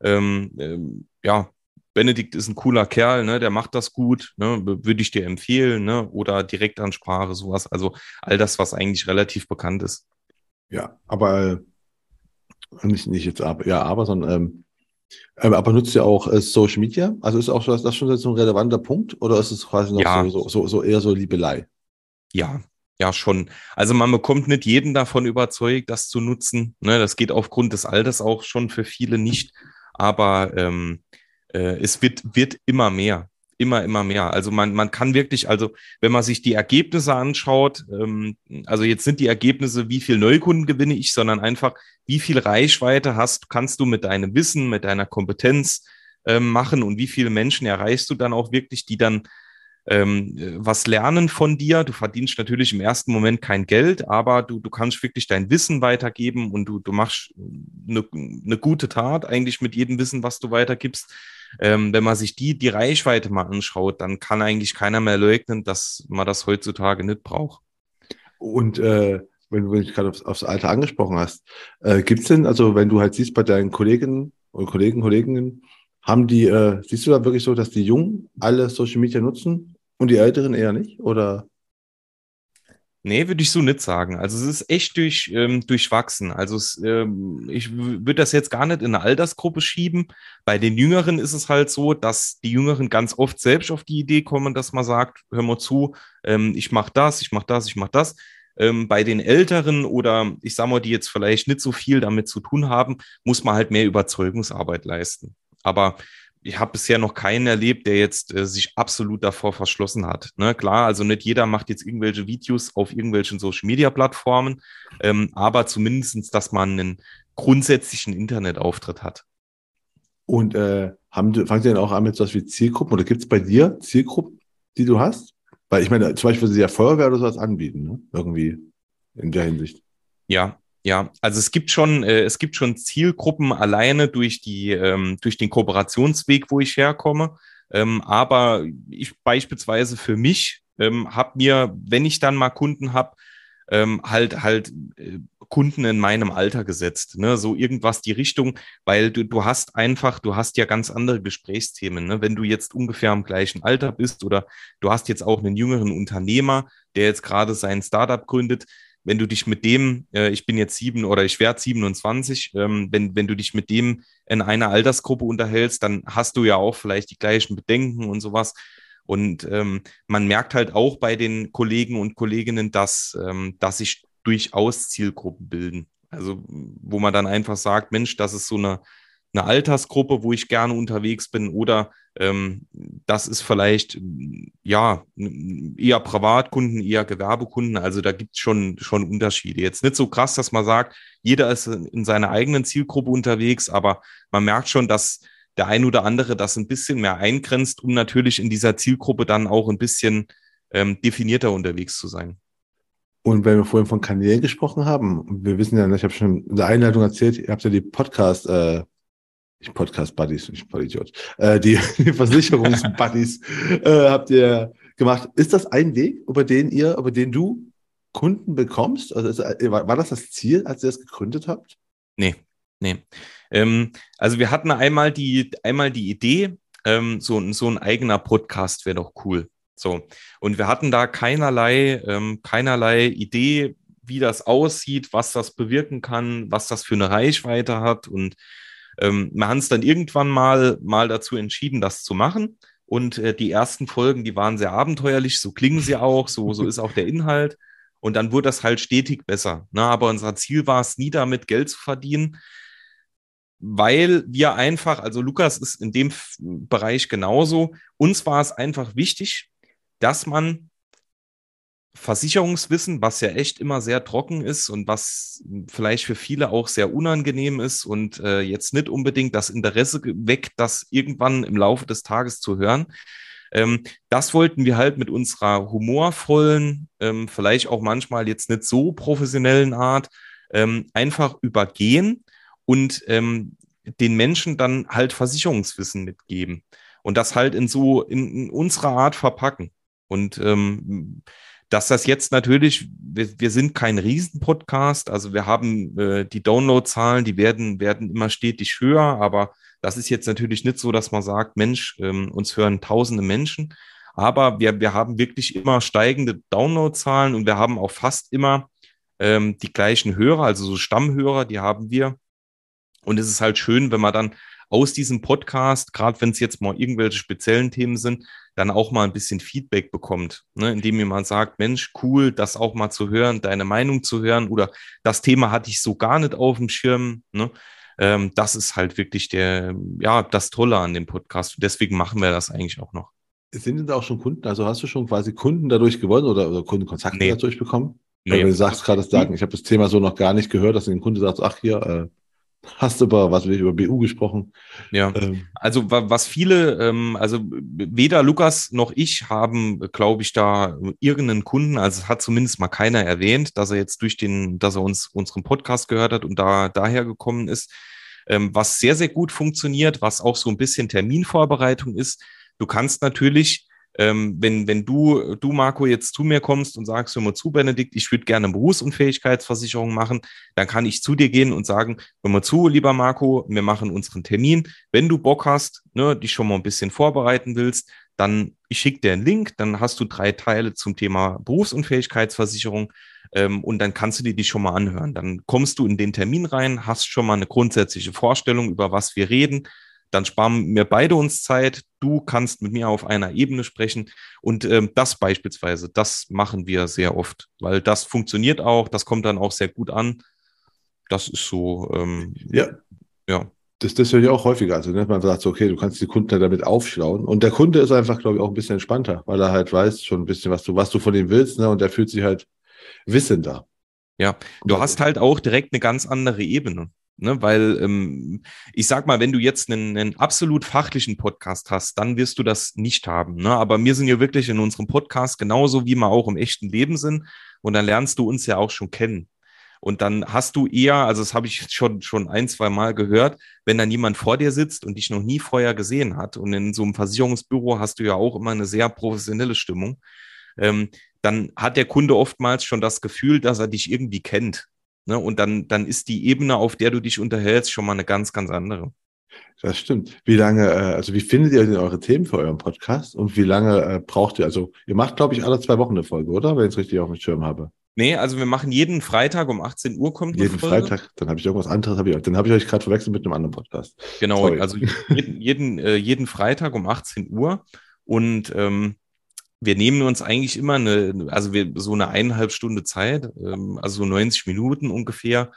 ähm, ähm, ja, Benedikt ist ein cooler Kerl, ne, der macht das gut, ne, würde ich dir empfehlen, ne, oder Direktansprache, sowas. Also all das, was eigentlich relativ bekannt ist. Ja, aber äh, nicht, nicht jetzt aber, ja, aber, sondern ähm, ähm, aber nutzt ihr auch äh, Social Media? Also ist auch das, das schon so ein relevanter Punkt oder ist es quasi noch ja. so, so, so eher so Liebelei? Ja, ja, schon. Also man bekommt nicht jeden davon überzeugt, das zu nutzen. Ne, das geht aufgrund des Alters auch schon für viele nicht. Aber ähm, äh, es wird, wird immer mehr. Immer, immer mehr. Also man, man kann wirklich, also wenn man sich die Ergebnisse anschaut, ähm, also jetzt sind die Ergebnisse, wie viel Neukunden gewinne ich, sondern einfach, wie viel Reichweite hast, kannst du mit deinem Wissen, mit deiner Kompetenz ähm, machen und wie viele Menschen erreichst du dann auch wirklich, die dann ähm, was lernen von dir. Du verdienst natürlich im ersten Moment kein Geld, aber du, du kannst wirklich dein Wissen weitergeben und du, du machst eine, eine gute Tat eigentlich mit jedem Wissen, was du weitergibst ähm, wenn man sich die, die Reichweite mal anschaut, dann kann eigentlich keiner mehr leugnen, dass man das heutzutage nicht braucht. Und äh, wenn du mich gerade aufs, aufs Alter angesprochen hast, äh, gibt es denn, also wenn du halt siehst bei deinen Kolleginnen und Kollegen, Kolleginnen, haben die, äh, siehst du da wirklich so, dass die Jungen alle Social Media nutzen und die Älteren eher nicht? Oder? Nee, würde ich so nicht sagen. Also es ist echt durch, ähm, durchwachsen. Also es, ähm, ich würde das jetzt gar nicht in eine Altersgruppe schieben. Bei den Jüngeren ist es halt so, dass die Jüngeren ganz oft selbst auf die Idee kommen, dass man sagt, hör mal zu, ähm, ich mache das, ich mache das, ich mache das. Ähm, bei den Älteren oder ich sage mal, die jetzt vielleicht nicht so viel damit zu tun haben, muss man halt mehr Überzeugungsarbeit leisten. Aber ich habe bisher noch keinen erlebt, der jetzt äh, sich absolut davor verschlossen hat. Ne? Klar, also nicht jeder macht jetzt irgendwelche Videos auf irgendwelchen Social-Media-Plattformen, ähm, aber zumindestens, dass man einen grundsätzlichen Internetauftritt hat. Und äh, haben, fangen Sie denn auch an mit so was wie Zielgruppen oder gibt es bei dir Zielgruppen, die du hast? Weil ich meine, zum Beispiel Sie ja Feuerwehr oder sowas anbieten, ne? irgendwie in der Hinsicht. Ja, ja, also es gibt schon, äh, es gibt schon Zielgruppen alleine durch die, ähm, durch den Kooperationsweg, wo ich herkomme. Ähm, aber ich beispielsweise für mich ähm, habe mir, wenn ich dann mal Kunden habe, ähm, halt halt äh, Kunden in meinem Alter gesetzt, ne? so irgendwas die Richtung, weil du, du hast einfach, du hast ja ganz andere Gesprächsthemen, ne? wenn du jetzt ungefähr am gleichen Alter bist oder du hast jetzt auch einen jüngeren Unternehmer, der jetzt gerade sein Startup gründet, wenn du dich mit dem, äh, ich bin jetzt sieben oder ich werde 27, ähm, wenn, wenn du dich mit dem in einer Altersgruppe unterhältst, dann hast du ja auch vielleicht die gleichen Bedenken und sowas. Und ähm, man merkt halt auch bei den Kollegen und Kolleginnen, dass, ähm, dass sich durchaus Zielgruppen bilden. Also wo man dann einfach sagt, Mensch, das ist so eine, eine Altersgruppe, wo ich gerne unterwegs bin oder Ähm, das ist vielleicht ja eher Privatkunden, eher Gewerbekunden. Also da gibt es schon, schon Unterschiede. Jetzt nicht so krass, dass man sagt, jeder ist in seiner eigenen Zielgruppe unterwegs, aber man merkt schon, dass der ein oder andere das ein bisschen mehr eingrenzt, um natürlich in dieser Zielgruppe dann auch ein bisschen ähm, definierter unterwegs zu sein. Und wenn wir vorhin von Kanälen gesprochen haben, wir wissen ja, ich habe schon in der Einleitung erzählt, ihr habt ja die Podcast, äh, nicht Podcast-Buddies, nicht Vollidiot, äh, die, die Versicherungs-Buddies äh, habt ihr gemacht. Ist das ein Weg, über den ihr, über den du Kunden bekommst? Also ist, äh, war, war das das Ziel, als ihr das gegründet habt? Nee, nee. Ähm, also wir hatten einmal die, einmal die Idee, ähm, so, so ein eigener Podcast wäre doch cool. So. Und wir hatten da keinerlei, ähm, keinerlei Idee, wie das aussieht, was das bewirken kann, was das für eine Reichweite hat. Und ähm, wir haben es dann irgendwann mal, mal dazu entschieden, das zu machen. Und äh, die ersten Folgen, die waren sehr abenteuerlich, so klingen sie auch, so, so ist auch der Inhalt. Und dann wurde das halt stetig besser. Ne? Aber unser Ziel war es nie damit, Geld zu verdienen, weil wir einfach, also Lukas ist in dem Bereich genauso, uns war es einfach wichtig, dass man Versicherungswissen, was ja echt immer sehr trocken ist und was vielleicht für viele auch sehr unangenehm ist und äh, jetzt nicht unbedingt das Interesse weckt, das irgendwann im Laufe des Tages zu hören. Ähm, das wollten wir halt mit unserer humorvollen, ähm, vielleicht auch manchmal jetzt nicht so professionellen Art ähm, einfach übergehen und ähm, den Menschen dann halt Versicherungswissen mitgeben und das halt in so in, in unserer Art verpacken. Und ähm, dass das jetzt natürlich, wir, wir sind kein Riesenpodcast, also wir haben äh, die Downloadzahlen, die werden, werden immer stetig höher, aber das ist jetzt natürlich nicht so, dass man sagt, Mensch, ähm, uns hören tausende Menschen, aber wir, wir haben wirklich immer steigende Downloadzahlen und wir haben auch fast immer ähm, die gleichen Hörer, also so Stammhörer, die haben wir. Und es ist halt schön, wenn man dann aus diesem Podcast, gerade wenn es jetzt mal irgendwelche speziellen Themen sind, dann auch mal ein bisschen Feedback bekommt, ne? indem jemand sagt, Mensch, cool, das auch mal zu hören, deine Meinung zu hören oder das Thema hatte ich so gar nicht auf dem Schirm. Ne? Ähm, das ist halt wirklich der, ja, das Tolle an dem Podcast. Deswegen machen wir das eigentlich auch noch. Sind denn da auch schon Kunden? Also hast du schon quasi Kunden dadurch gewonnen oder, oder Kundenkontakte nee. dadurch bekommen? Nee. Weil du sagst gerade, sagen, ich habe das Thema so noch gar nicht gehört, dass ein Kunde sagt, ach hier, äh, hast über, was ich, über BU gesprochen. Ja, ähm. also was viele, ähm, also weder Lukas noch ich haben, glaube ich, da irgendeinen Kunden, also es hat zumindest mal keiner erwähnt, dass er jetzt durch den, dass er uns unseren Podcast gehört hat und da daher gekommen ist. Ähm, was sehr, sehr gut funktioniert, was auch so ein bisschen Terminvorbereitung ist. Du kannst natürlich ähm, wenn, wenn du, du, Marco, jetzt zu mir kommst und sagst, hör mal zu, Benedikt, ich würde gerne eine Berufsunfähigkeitsversicherung machen, dann kann ich zu dir gehen und sagen, hör mal zu, lieber Marco, wir machen unseren Termin. Wenn du Bock hast, ne, dich schon mal ein bisschen vorbereiten willst, dann ich schicke dir einen Link, dann hast du drei Teile zum Thema Berufsunfähigkeitsversicherung ähm, und dann kannst du dir die schon mal anhören. Dann kommst du in den Termin rein, hast schon mal eine grundsätzliche Vorstellung, über was wir reden, dann sparen wir beide uns Zeit. Du kannst mit mir auf einer Ebene sprechen. Und ähm, das beispielsweise, das machen wir sehr oft, weil das funktioniert auch, das kommt dann auch sehr gut an. Das ist so, ähm, ja. ja. Das, das höre ich auch häufiger. Also, ne? man sagt so, okay, du kannst die Kunden damit aufschlauen. Und der Kunde ist einfach, glaube ich, auch ein bisschen entspannter, weil er halt weiß schon ein bisschen, was du, was du von ihm willst, ne? Und er fühlt sich halt wissender. Ja, du hast halt auch direkt eine ganz andere Ebene. Ne, weil ähm, ich sag mal, wenn du jetzt einen, einen, absolut fachlichen Podcast hast, dann wirst du das nicht haben. Ne? Aber wir sind ja wirklich in unserem Podcast genauso, wie wir auch im echten Leben sind. Und dann lernst du uns ja auch schon kennen. Und dann hast du eher, also das habe ich schon, schon ein, zwei Mal gehört, wenn dann jemand vor dir sitzt und dich noch nie vorher gesehen hat. Und in so einem Versicherungsbüro hast du ja auch immer eine sehr professionelle Stimmung. Ähm, dann hat der Kunde oftmals schon das Gefühl, dass er dich irgendwie kennt. Ne? Und dann, dann ist die Ebene, auf der du dich unterhältst, schon mal eine ganz, ganz andere. Das stimmt. Wie lange, äh, also wie findet ihr denn eure Themen für euren Podcast und wie lange äh, braucht ihr? Also ihr macht, glaube ich, alle zwei Wochen eine Folge, oder? Wenn ich es richtig auf dem Schirm habe. Nee, also wir machen jeden Freitag um 18 Uhr kommt Jeden Folge. Freitag, dann habe ich irgendwas anderes, hab ich, dann habe ich euch gerade verwechselt mit einem anderen Podcast. Genau, Sorry. also jeden, jeden, äh, jeden Freitag um 18 Uhr und ähm, wir nehmen uns eigentlich immer eine, also wir, so eine eineinhalb Stunde Zeit, ähm, also so 90 Minuten ungefähr.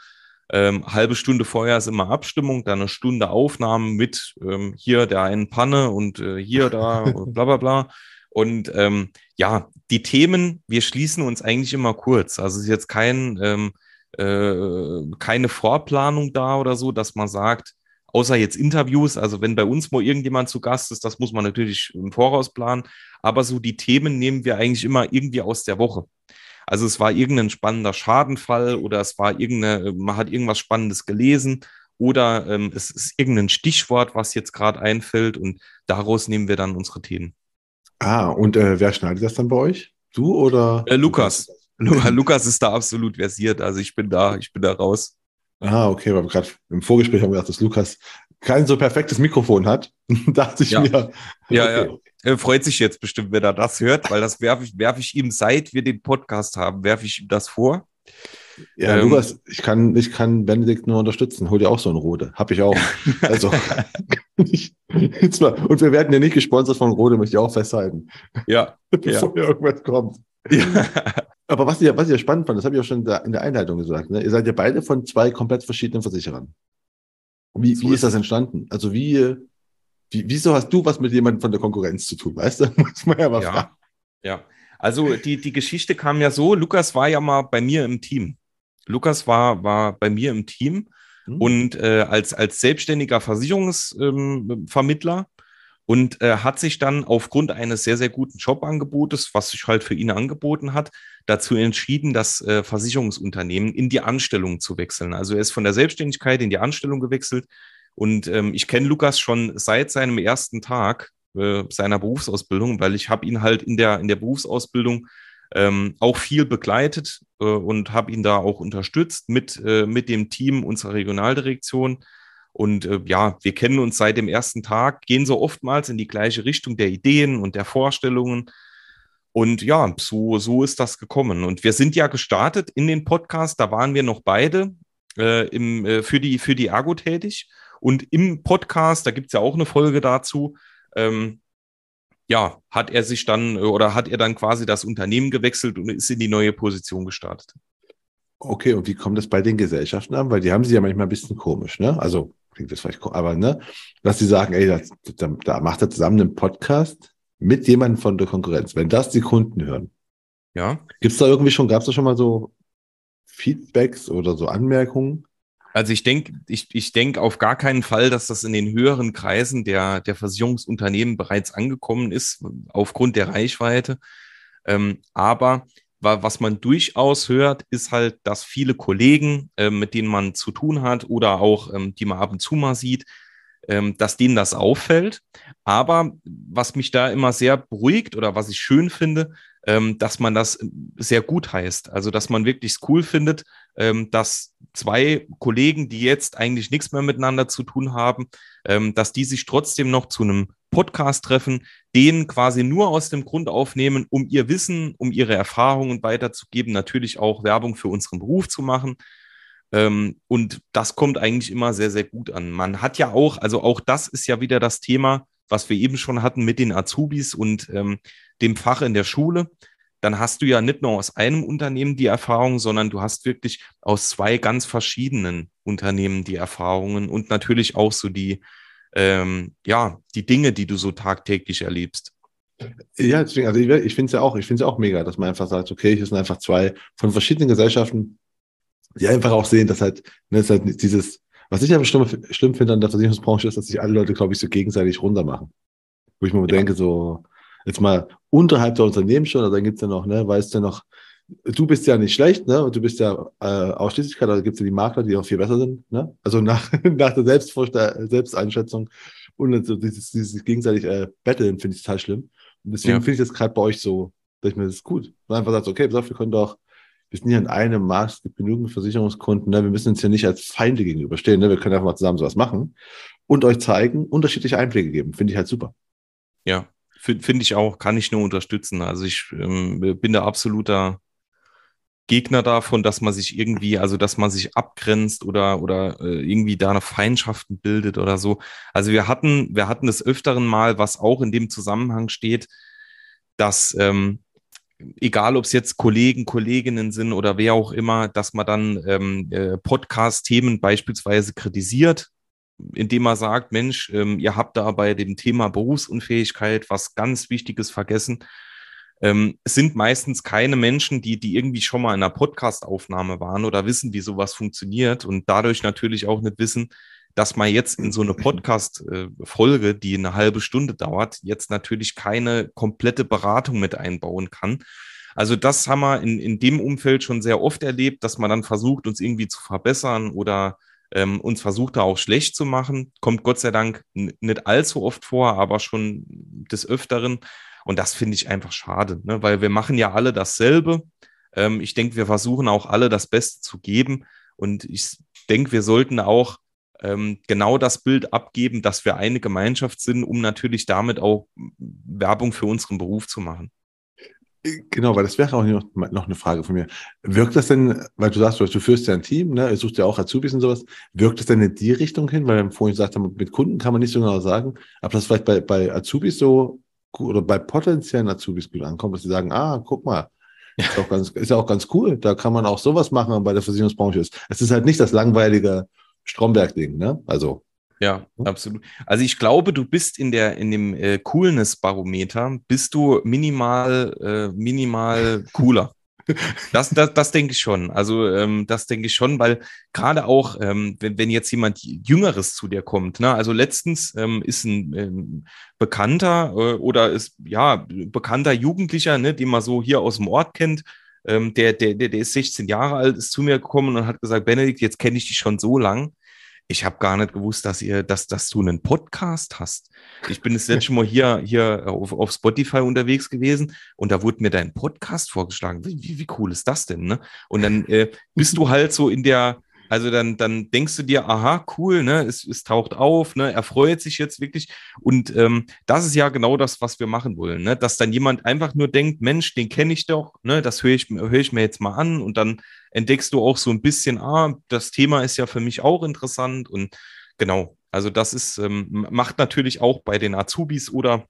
Ähm, halbe Stunde vorher ist immer Abstimmung, dann eine Stunde Aufnahmen mit ähm, hier der einen Panne und äh, hier da bla bla bla. Und ähm, ja, die Themen, wir schließen uns eigentlich immer kurz. Also es ist jetzt kein, ähm, äh, keine Vorplanung da oder so, dass man sagt, außer jetzt Interviews, also wenn bei uns mal irgendjemand zu Gast ist, das muss man natürlich im Voraus planen, aber so die Themen nehmen wir eigentlich immer irgendwie aus der Woche. Also es war irgendein spannender Schadenfall oder es war irgendeine, man hat irgendwas Spannendes gelesen oder ähm, es ist irgendein Stichwort, was jetzt gerade einfällt und daraus nehmen wir dann unsere Themen. Ah, und äh, wer schneidet das dann bei euch? Du oder? Äh, Lukas. Lukas ist da absolut versiert. Also ich bin da, ich bin da raus. Ah, okay, weil wir gerade im Vorgespräch haben wir gedacht, dass Lukas kein so perfektes Mikrofon hat. dachte ich ja. mir. Ja, okay. ja. Er freut sich jetzt bestimmt, wenn er das hört, weil das werfe ich, werf ich ihm, seit wir den Podcast haben, werfe ich ihm das vor. Ja, ähm, Lukas, ich kann, ich kann Benedikt nur unterstützen. Hol dir auch so ein Rode. Hab ich auch. Also, jetzt mal. Und wir werden ja nicht gesponsert von Rode, möchte ich auch festhalten. Ja. Bevor ja. irgendwas kommt. Ja. Aber was ich, was ich ja spannend fand, das habe ich auch schon in der Einleitung gesagt, ne? ihr seid ja beide von zwei komplett verschiedenen Versicherern. Wie, so wie ist das entstanden? Also wie, wie, wieso hast du was mit jemandem von der Konkurrenz zu tun? Weißt du? Muss man ja mal ja. fragen. Ja, also die, die Geschichte kam ja so, Lukas war ja mal bei mir im Team. Lukas war, war bei mir im Team mhm. und äh, als, als selbstständiger Versicherungsvermittler ähm, und äh, hat sich dann aufgrund eines sehr, sehr guten Jobangebotes, was sich halt für ihn angeboten hat, dazu entschieden, das äh, Versicherungsunternehmen in die Anstellung zu wechseln. Also er ist von der Selbstständigkeit in die Anstellung gewechselt und ähm, ich kenne Lukas schon seit seinem ersten Tag äh, seiner Berufsausbildung, weil ich habe ihn halt in der, in der Berufsausbildung ähm, auch viel begleitet äh, und habe ihn da auch unterstützt mit, äh, mit dem Team unserer Regionaldirektion. Und äh, ja, wir kennen uns seit dem ersten Tag, gehen so oftmals in die gleiche Richtung der Ideen und der Vorstellungen. Und ja, so, so ist das gekommen. Und wir sind ja gestartet in den Podcast, da waren wir noch beide äh, im, äh, für, die, für die Ergo tätig. Und im Podcast, da gibt es ja auch eine Folge dazu, ähm, ja, hat er sich dann oder hat er dann quasi das Unternehmen gewechselt und ist in die neue Position gestartet. Okay, und wie kommt das bei den Gesellschaften an? Weil die haben sie ja manchmal ein bisschen komisch, ne? Also klingt das vielleicht, aber ne, dass sie sagen, ey, das, da, da macht er zusammen einen Podcast mit jemandem von der Konkurrenz. Wenn das die Kunden hören, ja, gibt es da irgendwie schon, gab es da schon mal so Feedbacks oder so Anmerkungen? Also ich denke, ich, ich denke auf gar keinen Fall, dass das in den höheren Kreisen der, der Versicherungsunternehmen bereits angekommen ist, aufgrund der Reichweite. Ähm, aber was man durchaus hört, ist halt, dass viele Kollegen, äh, mit denen man zu tun hat oder auch ähm, die man ab und zu mal sieht, ähm, dass denen das auffällt. Aber was mich da immer sehr beruhigt oder was ich schön finde, ähm, dass man das sehr gut heißt. Also, dass man wirklich cool findet, ähm, dass zwei Kollegen, die jetzt eigentlich nichts mehr miteinander zu tun haben, ähm, dass die sich trotzdem noch zu einem Podcast treffen, den quasi nur aus dem Grund aufnehmen, um ihr Wissen, um ihre Erfahrungen weiterzugeben, natürlich auch Werbung für unseren Beruf zu machen. Ähm, und das kommt eigentlich immer sehr, sehr gut an. Man hat ja auch, also auch das ist ja wieder das Thema, was wir eben schon hatten mit den Azubis und ähm, dem Fach in der Schule. Dann hast du ja nicht nur aus einem Unternehmen die Erfahrung, sondern du hast wirklich aus zwei ganz verschiedenen Unternehmen die Erfahrungen und natürlich auch so die, ähm, ja, die Dinge, die du so tagtäglich erlebst. Ja, deswegen, also ich, ich finde es ja auch, ich finde es ja auch mega, dass man einfach sagt, okay, hier sind einfach zwei von verschiedenen Gesellschaften, die einfach auch sehen, dass halt, ne, dass halt dieses, was ich aber schlimm, schlimm finde an der Versicherungsbranche ist, dass sich alle Leute, glaube ich, so gegenseitig runter machen. Wo ich mir ja. denke, so, jetzt mal unterhalb der Unternehmen schon, oder dann gibt's ja noch, ne, weißt du noch, du bist ja nicht schlecht, ne? Und du bist ja äh, Ausschließlichkeit, da gibt's ja die Makler, die auch viel besser sind, ne? Also nach, nach der Selbstvorstell Selbsteinschätzung und so dieses, dieses gegenseitig äh, Betteln finde ich total schlimm. Und deswegen ja. finde ich das gerade bei euch so, dass ich mir das ist gut. Man einfach sagt, okay, pass auf, wir können doch, wir sind hier in einem Markt, es gibt genügend Versicherungskunden, ne? wir müssen uns hier nicht als Feinde gegenüberstehen, ne? wir können einfach mal zusammen sowas machen und euch zeigen, unterschiedliche Einblicke geben. Finde ich halt super. Ja, finde ich auch, kann ich nur unterstützen. Also ich ähm, bin da absoluter Gegner davon, dass man sich irgendwie, also dass man sich abgrenzt oder oder äh, irgendwie da eine Feindschaften bildet oder so. Also wir hatten, wir hatten des öfteren mal, was auch in dem Zusammenhang steht, dass ähm, egal ob es jetzt Kollegen, Kolleginnen sind oder wer auch immer, dass man dann ähm, äh, Podcast-Themen beispielsweise kritisiert, indem man sagt, Mensch, ähm, ihr habt da bei dem Thema Berufsunfähigkeit was ganz Wichtiges vergessen. Ähm, es sind meistens keine Menschen, die, die irgendwie schon mal in einer Podcast-Aufnahme waren oder wissen, wie sowas funktioniert und dadurch natürlich auch nicht wissen, dass man jetzt in so eine Podcast-Folge, die eine halbe Stunde dauert, jetzt natürlich keine komplette Beratung mit einbauen kann. Also das haben wir in, in dem Umfeld schon sehr oft erlebt, dass man dann versucht, uns irgendwie zu verbessern oder ähm, uns versucht, da auch schlecht zu machen. Kommt Gott sei Dank nicht allzu oft vor, aber schon des Öfteren. Und das finde ich einfach schade, ne? weil wir machen ja alle dasselbe. Ähm, ich denke, wir versuchen auch alle das Beste zu geben. Und ich denke, wir sollten auch ähm, genau das Bild abgeben, dass wir eine Gemeinschaft sind, um natürlich damit auch Werbung für unseren Beruf zu machen. Genau, weil das wäre auch noch, noch eine Frage von mir. Wirkt das denn, weil du sagst, du führst ja ein Team, ne, du suchst ja auch Azubis und sowas, wirkt das denn in die Richtung hin? Weil wir vorhin gesagt haben, mit Kunden kann man nicht so genau sagen, aber das vielleicht bei, bei Azubis so oder bei potenziellen Azubis gut ankommt, dass sie sagen, ah, guck mal, ist, auch ganz, ist ja auch ganz cool, da kann man auch sowas machen bei der Versicherungsbranche. Es ist halt nicht das langweilige Stromberg-Ding, ne? Also ja, absolut. Also ich glaube, du bist in der in dem äh, Coolness-Barometer bist du minimal äh, minimal cooler. Das, das, das denke ich schon. Also ähm, das denke ich schon, weil gerade auch, ähm, wenn, wenn jetzt jemand Jüngeres zu dir kommt, ne? also letztens ähm, ist ein ähm, Bekannter äh, oder ist ja bekannter Jugendlicher, ne, den man so hier aus dem Ort kennt, ähm, der, der, der, der ist 16 Jahre alt, ist zu mir gekommen und hat gesagt, Benedikt, jetzt kenne ich dich schon so lang ich habe gar nicht gewusst, dass ihr, dass, dass du einen Podcast hast. Ich bin das letzte Mal hier, hier auf, auf Spotify unterwegs gewesen und da wurde mir dein Podcast vorgeschlagen. Wie, wie cool ist das denn? Ne? Und dann äh, bist du halt so in der, also dann, dann denkst du dir, aha, cool, ne, es, es taucht auf, ne, er freut sich jetzt wirklich. Und ähm, das ist ja genau das, was wir machen wollen, ne? Dass dann jemand einfach nur denkt, Mensch, den kenne ich doch, ne, das höre ich, hör ich mir jetzt mal an und dann entdeckst du auch so ein bisschen, ah, das Thema ist ja für mich auch interessant und genau. Also das ist, ähm, macht natürlich auch bei den Azubis oder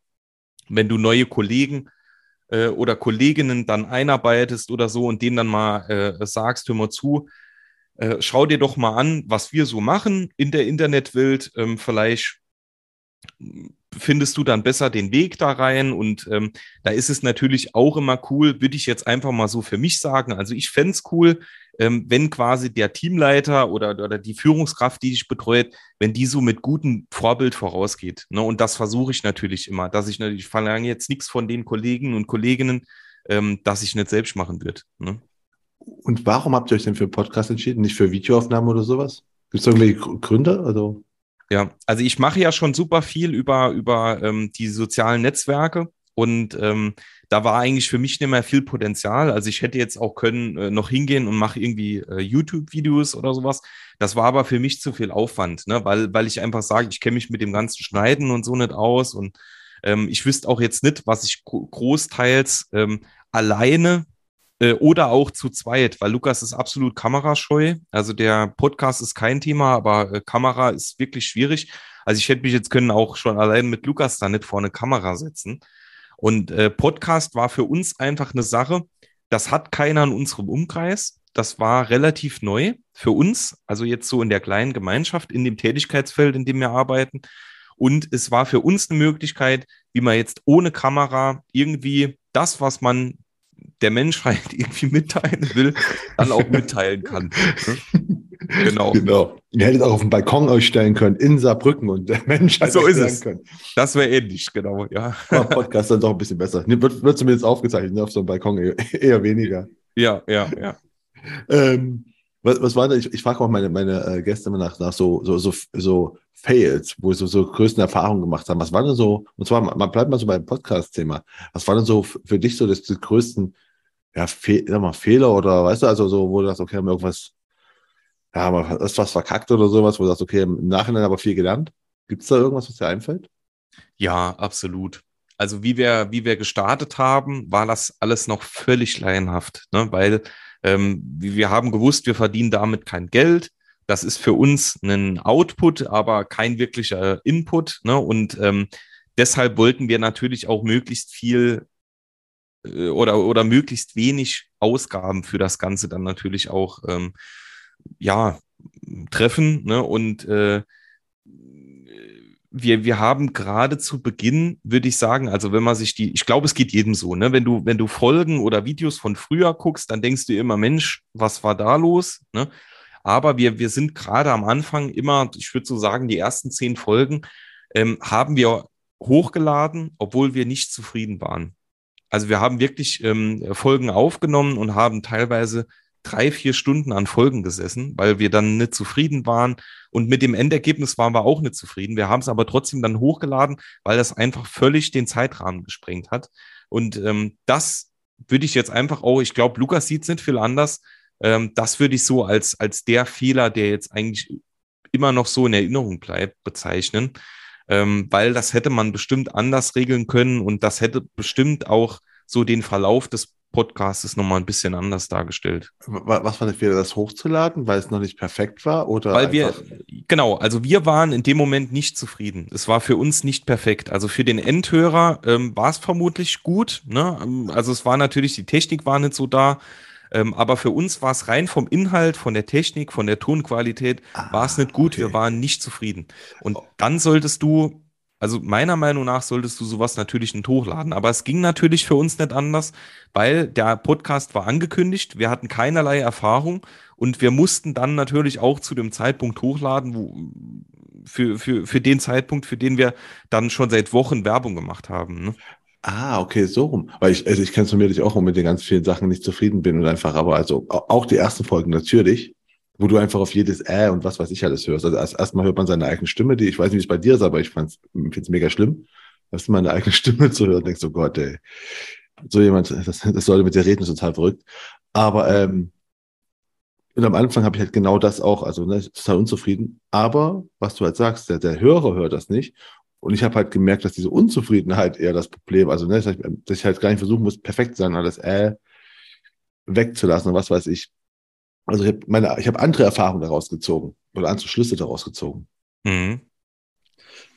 wenn du neue Kollegen äh, oder Kolleginnen dann einarbeitest oder so und denen dann mal äh, sagst, hör mal zu, äh, schau dir doch mal an, was wir so machen in der Internetwelt. Ähm, vielleicht findest du dann besser den Weg da rein. Und ähm, da ist es natürlich auch immer cool, würde ich jetzt einfach mal so für mich sagen. Also ich fände es cool, ähm, wenn quasi der Teamleiter oder, oder die Führungskraft, die dich betreut, wenn die so mit gutem Vorbild vorausgeht. Ne? Und das versuche ich natürlich immer, dass ich natürlich, ich verlange jetzt nichts von den Kollegen und Kolleginnen, ähm, dass ich nicht selbst machen wird. Ne? Und warum habt ihr euch denn für Podcast entschieden, nicht für Videoaufnahmen oder sowas? Gibt es irgendwelche Gründe? Also ja, also ich mache ja schon super viel über, über ähm, die sozialen Netzwerke und ähm, da war eigentlich für mich nicht mehr viel Potenzial. Also ich hätte jetzt auch können äh, noch hingehen und mache irgendwie äh, YouTube-Videos oder sowas. Das war aber für mich zu viel Aufwand, ne? weil, weil ich einfach sage, ich kenne mich mit dem ganzen Schneiden und so nicht aus und ähm, ich wüsste auch jetzt nicht, was ich großteils ähm, alleine äh, oder auch zu zweit, weil Lukas ist absolut kamerascheu. Also der Podcast ist kein Thema, aber äh, Kamera ist wirklich schwierig. Also ich hätte mich jetzt können auch schon allein mit Lukas da nicht vor eine Kamera setzen. Und äh, Podcast war für uns einfach eine Sache, das hat keiner in unserem Umkreis. Das war relativ neu für uns, also jetzt so in der kleinen Gemeinschaft, in dem Tätigkeitsfeld, in dem wir arbeiten. Und es war für uns eine Möglichkeit, wie man jetzt ohne Kamera irgendwie das, was man der Menschheit irgendwie mitteilen will, dann auch mitteilen kann. genau. Genau. Ihr hättet auch auf dem Balkon ausstellen können, in Saarbrücken und der Menschheit so ist es. können. Das wäre ähnlich, genau, ja. Aber Podcast dann doch ein bisschen besser. Wird, wird zumindest aufgezeichnet, ne, auf so einem Balkon eher, eher weniger. Ja, ja, ja. Ähm, was, was war da? Ich, ich frage auch meine, meine äh, Gäste immer nach, nach so, so, so, so Fails, wo sie so, so größten Erfahrungen gemacht haben. Was war denn so, und zwar, man bleibt mal so beim Podcast-Thema. Was war denn so für dich so das, die größten ja, Fe sag mal, Fehler oder weißt du, also so, wo du sagst, okay, haben wir irgendwas, ja, haben wir was verkackt oder sowas, wo du sagst, okay, im Nachhinein aber viel gelernt. Gibt es da irgendwas, was dir einfällt? Ja, absolut. Also wie wir, wie wir gestartet haben, war das alles noch völlig laienhaft, ne? weil ähm, wir haben gewusst, wir verdienen damit kein Geld. Das ist für uns ein Output, aber kein wirklicher Input. Ne? Und ähm, deshalb wollten wir natürlich auch möglichst viel oder, oder möglichst wenig Ausgaben für das Ganze dann natürlich auch ähm, ja, treffen. Ne? Und äh, wir, wir haben gerade zu Beginn, würde ich sagen, also wenn man sich die, ich glaube, es geht jedem so, ne? Wenn du, wenn du Folgen oder Videos von früher guckst, dann denkst du immer, Mensch, was war da los? Ne? Aber wir, wir sind gerade am Anfang immer, ich würde so sagen, die ersten zehn Folgen ähm, haben wir hochgeladen, obwohl wir nicht zufrieden waren. Also wir haben wirklich ähm, Folgen aufgenommen und haben teilweise drei, vier Stunden an Folgen gesessen, weil wir dann nicht zufrieden waren. Und mit dem Endergebnis waren wir auch nicht zufrieden. Wir haben es aber trotzdem dann hochgeladen, weil das einfach völlig den Zeitrahmen gesprengt hat. Und ähm, das würde ich jetzt einfach auch, ich glaube, Lukas sieht es nicht viel anders. Ähm, das würde ich so als, als der Fehler, der jetzt eigentlich immer noch so in Erinnerung bleibt, bezeichnen. Ähm, weil das hätte man bestimmt anders regeln können und das hätte bestimmt auch so den Verlauf des Podcast ist nochmal ein bisschen anders dargestellt. Was war der Fehler, das hochzuladen, weil es noch nicht perfekt war? Oder weil wir, genau, also wir waren in dem Moment nicht zufrieden. Es war für uns nicht perfekt. Also für den Endhörer ähm, war es vermutlich gut. Ne? Ähm, also es war natürlich, die Technik war nicht so da. Ähm, aber für uns war es rein vom Inhalt, von der Technik, von der Tonqualität, ah, war es nicht gut. Okay. Wir waren nicht zufrieden. Und dann solltest du also meiner Meinung nach solltest du sowas natürlich nicht hochladen. Aber es ging natürlich für uns nicht anders, weil der Podcast war angekündigt. Wir hatten keinerlei Erfahrung und wir mussten dann natürlich auch zu dem Zeitpunkt hochladen, wo, für, für, für den Zeitpunkt, für den wir dann schon seit Wochen Werbung gemacht haben. Ne? Ah, okay, so rum. Weil ich, also ich kenne es mir, auch mit den ganz vielen Sachen nicht zufrieden bin und einfach, aber also auch die ersten Folgen natürlich wo du einfach auf jedes Äh und was weiß ich alles hörst. Also erst erstmal hört man seine eigene Stimme, die ich weiß nicht, wie es bei dir ist, aber ich finde es mega schlimm, dass man eine eigene Stimme zu hören und denkst, oh Gott, ey, so jemand, das, das sollte mit dir reden, ist total verrückt. Aber ähm, und am Anfang habe ich halt genau das auch, also ne, total unzufrieden. Aber was du halt sagst, der, der Hörer hört das nicht. Und ich habe halt gemerkt, dass diese Unzufriedenheit eher das Problem, also ne, dass ich, halt gar nicht versuchen muss, perfekt sein, alles äh wegzulassen und was weiß ich. Also ich habe meine, ich habe andere Erfahrungen daraus gezogen oder andere Schlüsse daraus gezogen. Mhm.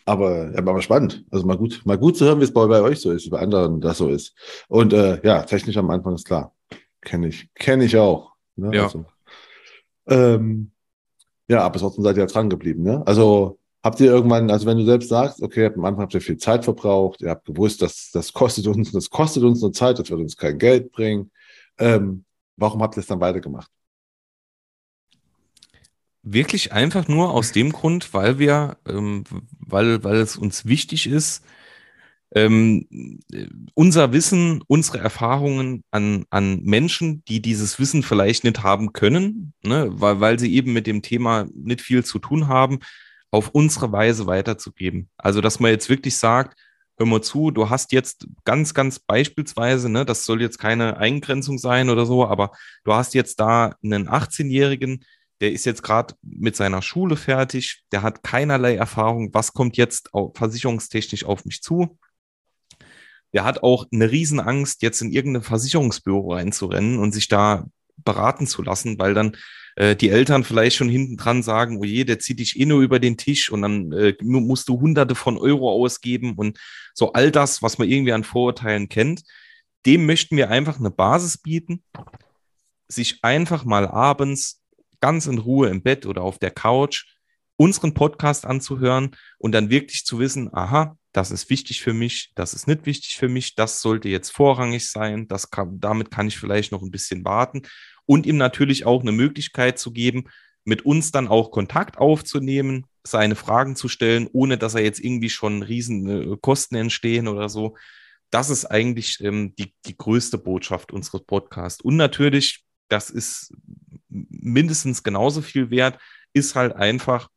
Aber, ja, aber spannend. Also mal gut, mal gut zu hören, wie es bei, bei euch so ist, wie bei anderen das so ist. Und äh, ja, technisch am Anfang ist klar. Kenne ich, kenne ich auch. Ne? Ja. Also, ähm, ja, aber trotzdem seid ihr ja dran geblieben, ne? Also habt ihr irgendwann, also wenn du selbst sagst, okay, am Anfang habt ihr viel Zeit verbraucht, ihr habt gewusst, dass das kostet uns, das kostet uns eine Zeit, das wird uns kein Geld bringen. Ähm, warum habt ihr es dann weitergemacht? wirklich einfach nur aus dem Grund, weil wir, ähm, weil, weil es uns wichtig ist, ähm, unser Wissen, unsere Erfahrungen an, an Menschen, die dieses Wissen vielleicht nicht haben können, ne, weil, weil sie eben mit dem Thema nicht viel zu tun haben, auf unsere Weise weiterzugeben. Also, dass man jetzt wirklich sagt, hör mal zu, du hast jetzt ganz, ganz beispielsweise, ne, das soll jetzt keine Eingrenzung sein oder so, aber du hast jetzt da einen 18-Jährigen, der ist jetzt gerade mit seiner Schule fertig, der hat keinerlei Erfahrung, was kommt jetzt versicherungstechnisch auf mich zu. Der hat auch eine Riesenangst, jetzt in irgendein Versicherungsbüro reinzurennen und sich da beraten zu lassen, weil dann äh, die Eltern vielleicht schon hinten dran sagen, oh je, der zieht dich eh nur über den Tisch und dann äh, musst du hunderte von Euro ausgeben und so all das, was man irgendwie an Vorurteilen kennt. Dem möchten wir einfach eine Basis bieten, sich einfach mal abends ganz in Ruhe im Bett oder auf der Couch unseren Podcast anzuhören und dann wirklich zu wissen, aha, das ist wichtig für mich, das ist nicht wichtig für mich, das sollte jetzt vorrangig sein, das kann, damit kann ich vielleicht noch ein bisschen warten und ihm natürlich auch eine Möglichkeit zu geben, mit uns dann auch Kontakt aufzunehmen, seine Fragen zu stellen, ohne dass er jetzt irgendwie schon riesen äh, Kosten entstehen oder so. Das ist eigentlich ähm, die, die größte Botschaft unseres Podcasts. Und natürlich, das ist mindestens genauso viel wert, ist halt einfach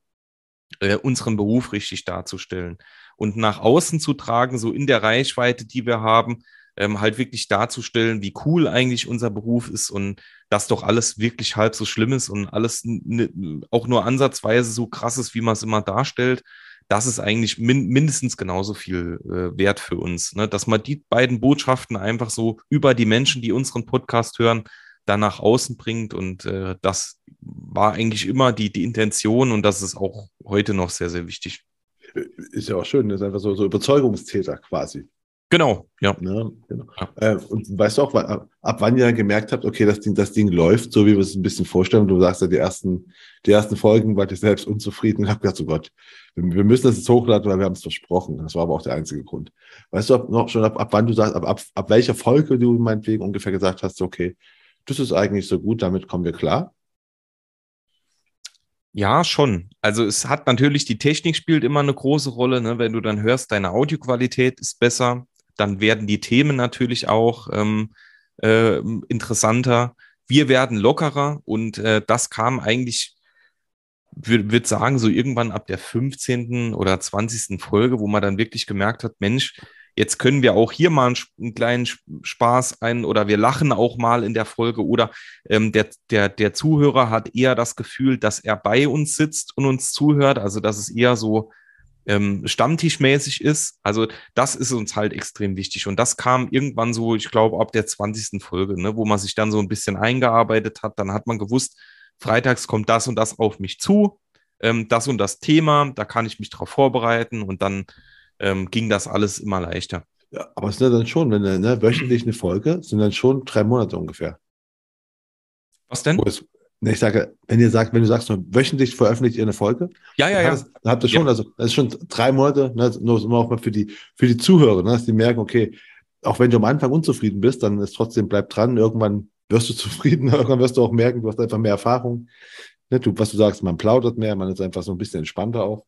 äh, unseren Beruf richtig darzustellen und nach außen zu tragen, so in der Reichweite, die wir haben, ähm, halt wirklich darzustellen, wie cool eigentlich unser Beruf ist und dass doch alles wirklich halb so schlimm ist und alles auch nur ansatzweise so krass ist, wie man es immer darstellt. Das ist eigentlich min mindestens genauso viel äh, wert für uns, ne? dass man die beiden Botschaften einfach so über die Menschen, die unseren Podcast hören, dann nach außen bringt. Und äh, das war eigentlich immer die, die Intention und das ist auch heute noch sehr, sehr wichtig. Ist ja auch schön, das ist einfach so, so Überzeugungstäter quasi. Genau, ja. ja, genau. ja. Äh, und weißt du auch, ab, ab wann ihr gemerkt habt, okay, das Ding, das Ding läuft, so wie wir es ein bisschen vorstellen. Du sagst ja, die ersten, die ersten Folgen wart ihr selbst unzufrieden und habt gedacht, oh Gott, wir, wir müssen das jetzt hochladen, weil wir haben es versprochen. Das war aber auch der einzige Grund. Weißt du ab, noch schon, ab, ab wann du sagst, ab, ab, ab welcher Folge du meinetwegen ungefähr gesagt hast, okay, das ist eigentlich so gut, damit kommen wir klar? Ja, schon. Also es hat natürlich, die Technik spielt immer eine große Rolle. Ne? Wenn du dann hörst, deine Audioqualität ist besser, dann werden die Themen natürlich auch ähm, äh, interessanter. Wir werden lockerer und äh, das kam eigentlich, würde würd sagen, so irgendwann ab der 15. oder 20. Folge, wo man dann wirklich gemerkt hat, Mensch, jetzt können wir auch hier mal einen, einen kleinen Spaß ein oder wir lachen auch mal in der Folge oder ähm, der, der, der Zuhörer hat eher das Gefühl, dass er bei uns sitzt und uns zuhört, also dass es eher so ähm, stammtischmäßig ist. Also das ist uns halt extrem wichtig. Und das kam irgendwann so, ich glaube, ab der 20. Folge, ne, wo man sich dann so ein bisschen eingearbeitet hat. Dann hat man gewusst, freitags kommt das und das auf mich zu, ähm, das und das Thema, da kann ich mich drauf vorbereiten und dann ähm, ging das alles immer leichter. Ja, aber es sind ja dann schon, wenn ne, wöchentlich eine Folge, sind dann schon drei Monate ungefähr. Was denn? Es, Ne, ich sage, wenn ihr sagt, wenn du sagst, wöchentlich veröffentlicht ihr eine Folge, ja, ja, ja. Dann habt ihr schon, ja. also das ist schon drei Monate, ne, nur, nur auch mal für die, für die Zuhörer, ne, dass die merken, okay, auch wenn du am Anfang unzufrieden bist, dann ist trotzdem, bleib dran, irgendwann wirst du zufrieden, irgendwann wirst du auch merken, du hast einfach mehr Erfahrung. Ne, du, was du sagst, man plaudert mehr, man ist einfach so ein bisschen entspannter auch.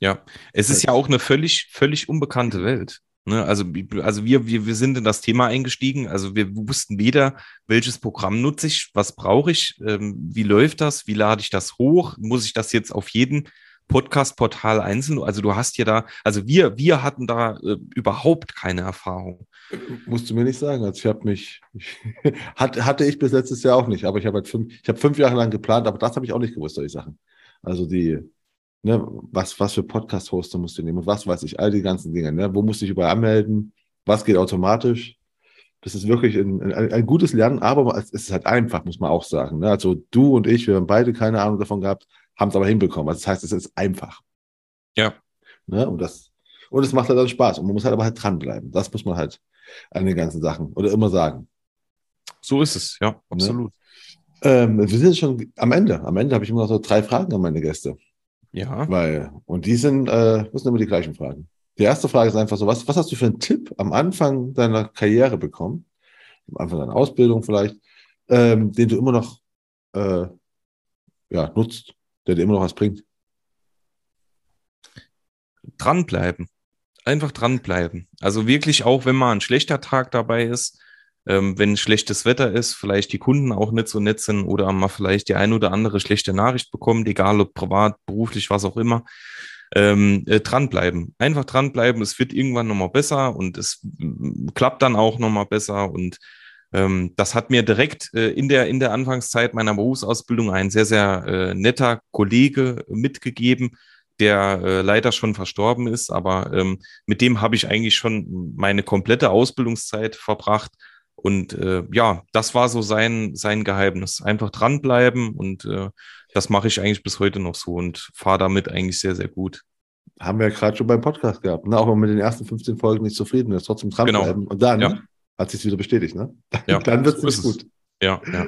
Ja, es ist ja auch eine völlig, völlig unbekannte Welt. Ne? Also, also wir, wir, wir sind in das Thema eingestiegen. Also wir wussten weder, welches Programm nutze ich, was brauche ich, ähm, wie läuft das, wie lade ich das hoch, muss ich das jetzt auf jeden Podcast-Portal einzeln? Also du hast ja da, also wir, wir hatten da äh, überhaupt keine Erfahrung. Musst du mir nicht sagen. Also ich habe mich, ich, hatte ich bis letztes Jahr auch nicht, aber ich habe halt fünf, ich habe fünf Jahre lang geplant, aber das habe ich auch nicht gewusst, solche Sachen. Also die, ne, was, was für Podcast-Hoster musst du nehmen und was weiß ich, all die ganzen Dinge, ne? Wo musst du dich überall anmelden? Was geht automatisch? Das ist wirklich ein, ein, ein gutes Lernen, aber es ist halt einfach, muss man auch sagen. Ne? Also du und ich, wir haben beide keine Ahnung davon gehabt, haben es aber hinbekommen. Also das heißt, es ist einfach. Ja. Ne? Und das, und es macht halt dann Spaß. Und man muss halt aber halt dranbleiben. Das muss man halt an den ganzen Sachen oder immer sagen. So ist es, ja, ne? absolut. Ne? Ähm, wir sind schon am Ende. Am Ende habe ich immer noch so drei Fragen an meine Gäste. Ja. Weil, und die sind, äh, das sind immer die gleichen Fragen. Die erste Frage ist einfach so, was, was hast du für einen Tipp am Anfang deiner Karriere bekommen? Am Anfang deiner Ausbildung vielleicht, ähm, den du immer noch äh, ja, nutzt, der dir immer noch was bringt? Dranbleiben. Einfach dranbleiben. Also wirklich auch, wenn mal ein schlechter Tag dabei ist, ähm, wenn schlechtes Wetter ist, vielleicht die Kunden auch nicht so nett sind oder man vielleicht die ein oder andere schlechte Nachricht bekommt, egal ob privat, beruflich, was auch immer. Ähm, äh, dranbleiben. Einfach dranbleiben. Es wird irgendwann nochmal besser und es mm, klappt dann auch nochmal besser. Und ähm, das hat mir direkt äh, in, der, in der Anfangszeit meiner Berufsausbildung ein sehr, sehr äh, netter Kollege mitgegeben, der äh, leider schon verstorben ist. Aber ähm, mit dem habe ich eigentlich schon meine komplette Ausbildungszeit verbracht und äh, ja, das war so sein, sein Geheimnis. Einfach dranbleiben und äh, das mache ich eigentlich bis heute noch so und fahre damit eigentlich sehr, sehr gut. Haben wir ja gerade schon beim Podcast gehabt. Ne? Auch wenn man mit den ersten 15 Folgen nicht zufrieden ist, trotzdem dranbleiben. Genau. Und dann ja. hat sich wieder bestätigt. Ne? Ja, dann wird es gut. Ja, ja.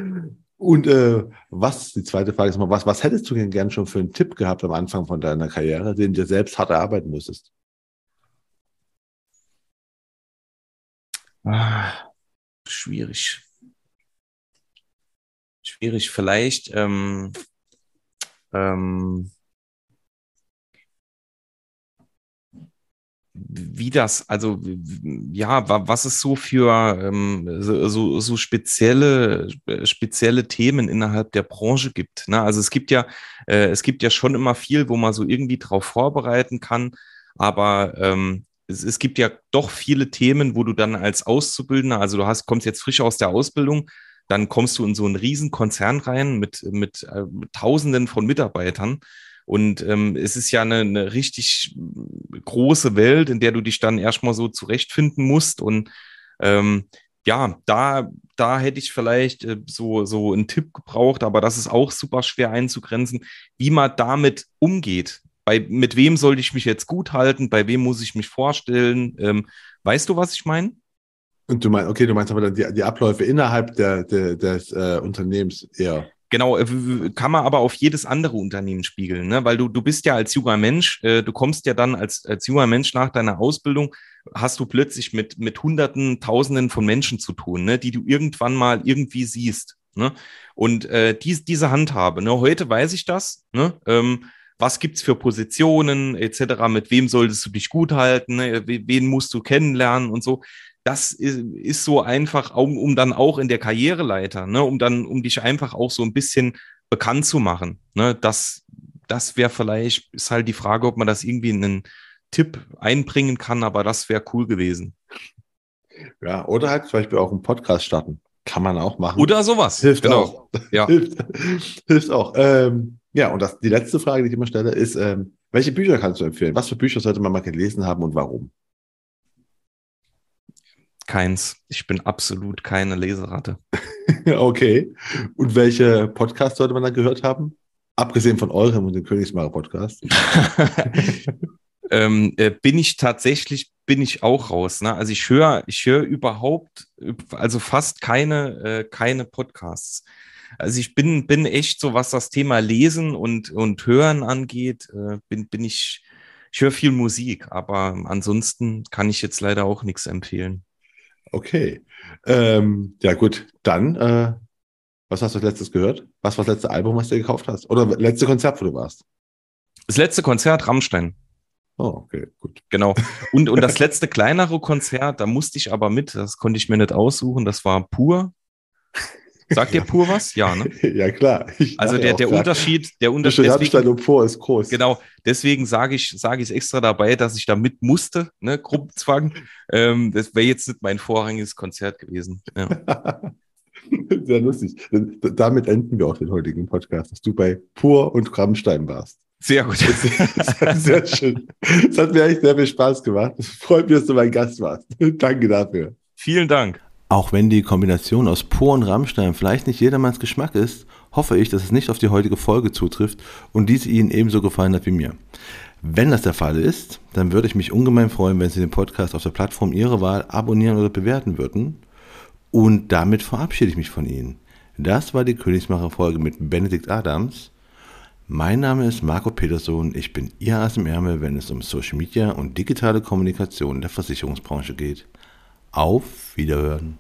Und äh, was, die zweite Frage ist mal, was, was hättest du denn gern schon für einen Tipp gehabt am Anfang von deiner Karriere, den du selbst hart erarbeiten musstest? Ah schwierig. Schwierig. Vielleicht ähm, ähm, wie das, also ja, was es so für ähm, so, so spezielle, spezielle Themen innerhalb der Branche gibt. Ne? Also es gibt ja, äh, es gibt ja schon immer viel, wo man so irgendwie drauf vorbereiten kann, aber ähm, es, es gibt ja doch viele Themen, wo du dann als Auszubildender, also du hast, kommst jetzt frisch aus der Ausbildung, dann kommst du in so einen riesen Konzern rein mit, mit, äh, mit Tausenden von Mitarbeitern. Und ähm, es ist ja eine, eine richtig große Welt, in der du dich dann erstmal so zurechtfinden musst. Und ähm, ja, da, da hätte ich vielleicht äh, so, so einen Tipp gebraucht, aber das ist auch super schwer einzugrenzen, wie man damit umgeht bei, mit wem sollte ich mich jetzt gut halten, bei wem muss ich mich vorstellen. Ähm, weißt du, was ich meine? Und du meinst, okay, du meinst aber dann die, die Abläufe innerhalb der, der des äh, Unternehmens eher. Genau, äh, kann man aber auf jedes andere Unternehmen spiegeln, ne? weil du, du bist ja als junger Mensch, äh, du kommst ja dann als, als junger Mensch nach deiner Ausbildung, hast du plötzlich mit, mit Hunderten, Tausenden von Menschen zu tun, ne? die du irgendwann mal irgendwie siehst. Ne? Und äh, dies, diese Handhabe, ne? heute weiß ich das, ne? ähm, was gibt's für Positionen etc., mit wem solltest du dich gut halten, ne? wen musst du kennenlernen und so das ist, ist so einfach, um, um dann auch in der Karriereleiter, ne, um dann, um dich einfach auch so ein bisschen bekannt zu machen. Ne, das, das wäre vielleicht, ist halt die Frage, ob man das irgendwie in einen Tipp einbringen kann, aber das wäre cool gewesen. Ja, oder halt zum Beispiel auch einen Podcast starten. Kann man auch machen. Oder sowas. Hilft genau. auch. Ja. hilft, hilft auch. Ähm, ja, und das, die letzte Frage, die ich immer stelle, ist, ähm, welche Bücher kannst du empfehlen? Was für Bücher sollte man mal gelesen haben und warum? Keins. Ich bin absolut keine Leseratte. okay. Und welche Podcasts sollte man dann gehört haben? Abgesehen von eurem und dem Königsmacher Podcast. ähm, äh, bin ich tatsächlich, bin ich auch raus. Ne? Also ich höre, ich höre überhaupt, also fast keine, äh, keine Podcasts. Also ich bin, bin echt so, was das Thema Lesen und, und Hören angeht, äh, bin, bin ich, ich höre viel Musik, aber ansonsten kann ich jetzt leider auch nichts empfehlen. Okay. Ähm, ja, gut. Dann, äh, was hast du als letztes gehört? Was war das letzte Album, was du gekauft hast? Oder letzte Konzert, wo du warst? Das letzte Konzert, Rammstein. Oh, okay, gut. Genau. Und, und das letzte kleinere Konzert, da musste ich aber mit, das konnte ich mir nicht aussuchen, das war pur. Sagt dir pur was? Ja, ne? Ja, klar. Ich also der, der Unterschied, der Unterschied. Deswegen, und pur ist groß. Genau, deswegen sage ich, sage ich extra dabei, dass ich da mit musste, ne, Gruppenzwang. Ähm, das wäre jetzt nicht mein vorrangiges Konzert gewesen. Ja. Sehr lustig. Damit enden wir auch den heutigen Podcast, dass du bei Pur und Rammstein warst. Sehr gut. sehr schön. Es hat mir echt sehr viel Spaß gemacht. Es freut mich, dass du mein Gast warst. Danke dafür. Vielen Dank. Auch wenn die Kombination aus Pur und Rammstein vielleicht nicht jedermanns Geschmack ist, hoffe ich, dass es nicht auf die heutige Folge zutrifft und diese Ihnen ebenso gefallen hat wie mir. Wenn das der Fall ist, dann würde ich mich ungemein freuen, wenn Sie den Podcast auf der Plattform Ihrer Wahl abonnieren oder bewerten würden. Und damit verabschiede ich mich von Ihnen. Das war die Königsmacher-Folge mit Benedikt Adams. Mein Name ist Marco Peterson. Ich bin Ihr Ass im Ärmel, wenn es um Social Media und digitale Kommunikation in der Versicherungsbranche geht. Auf Wiederhören.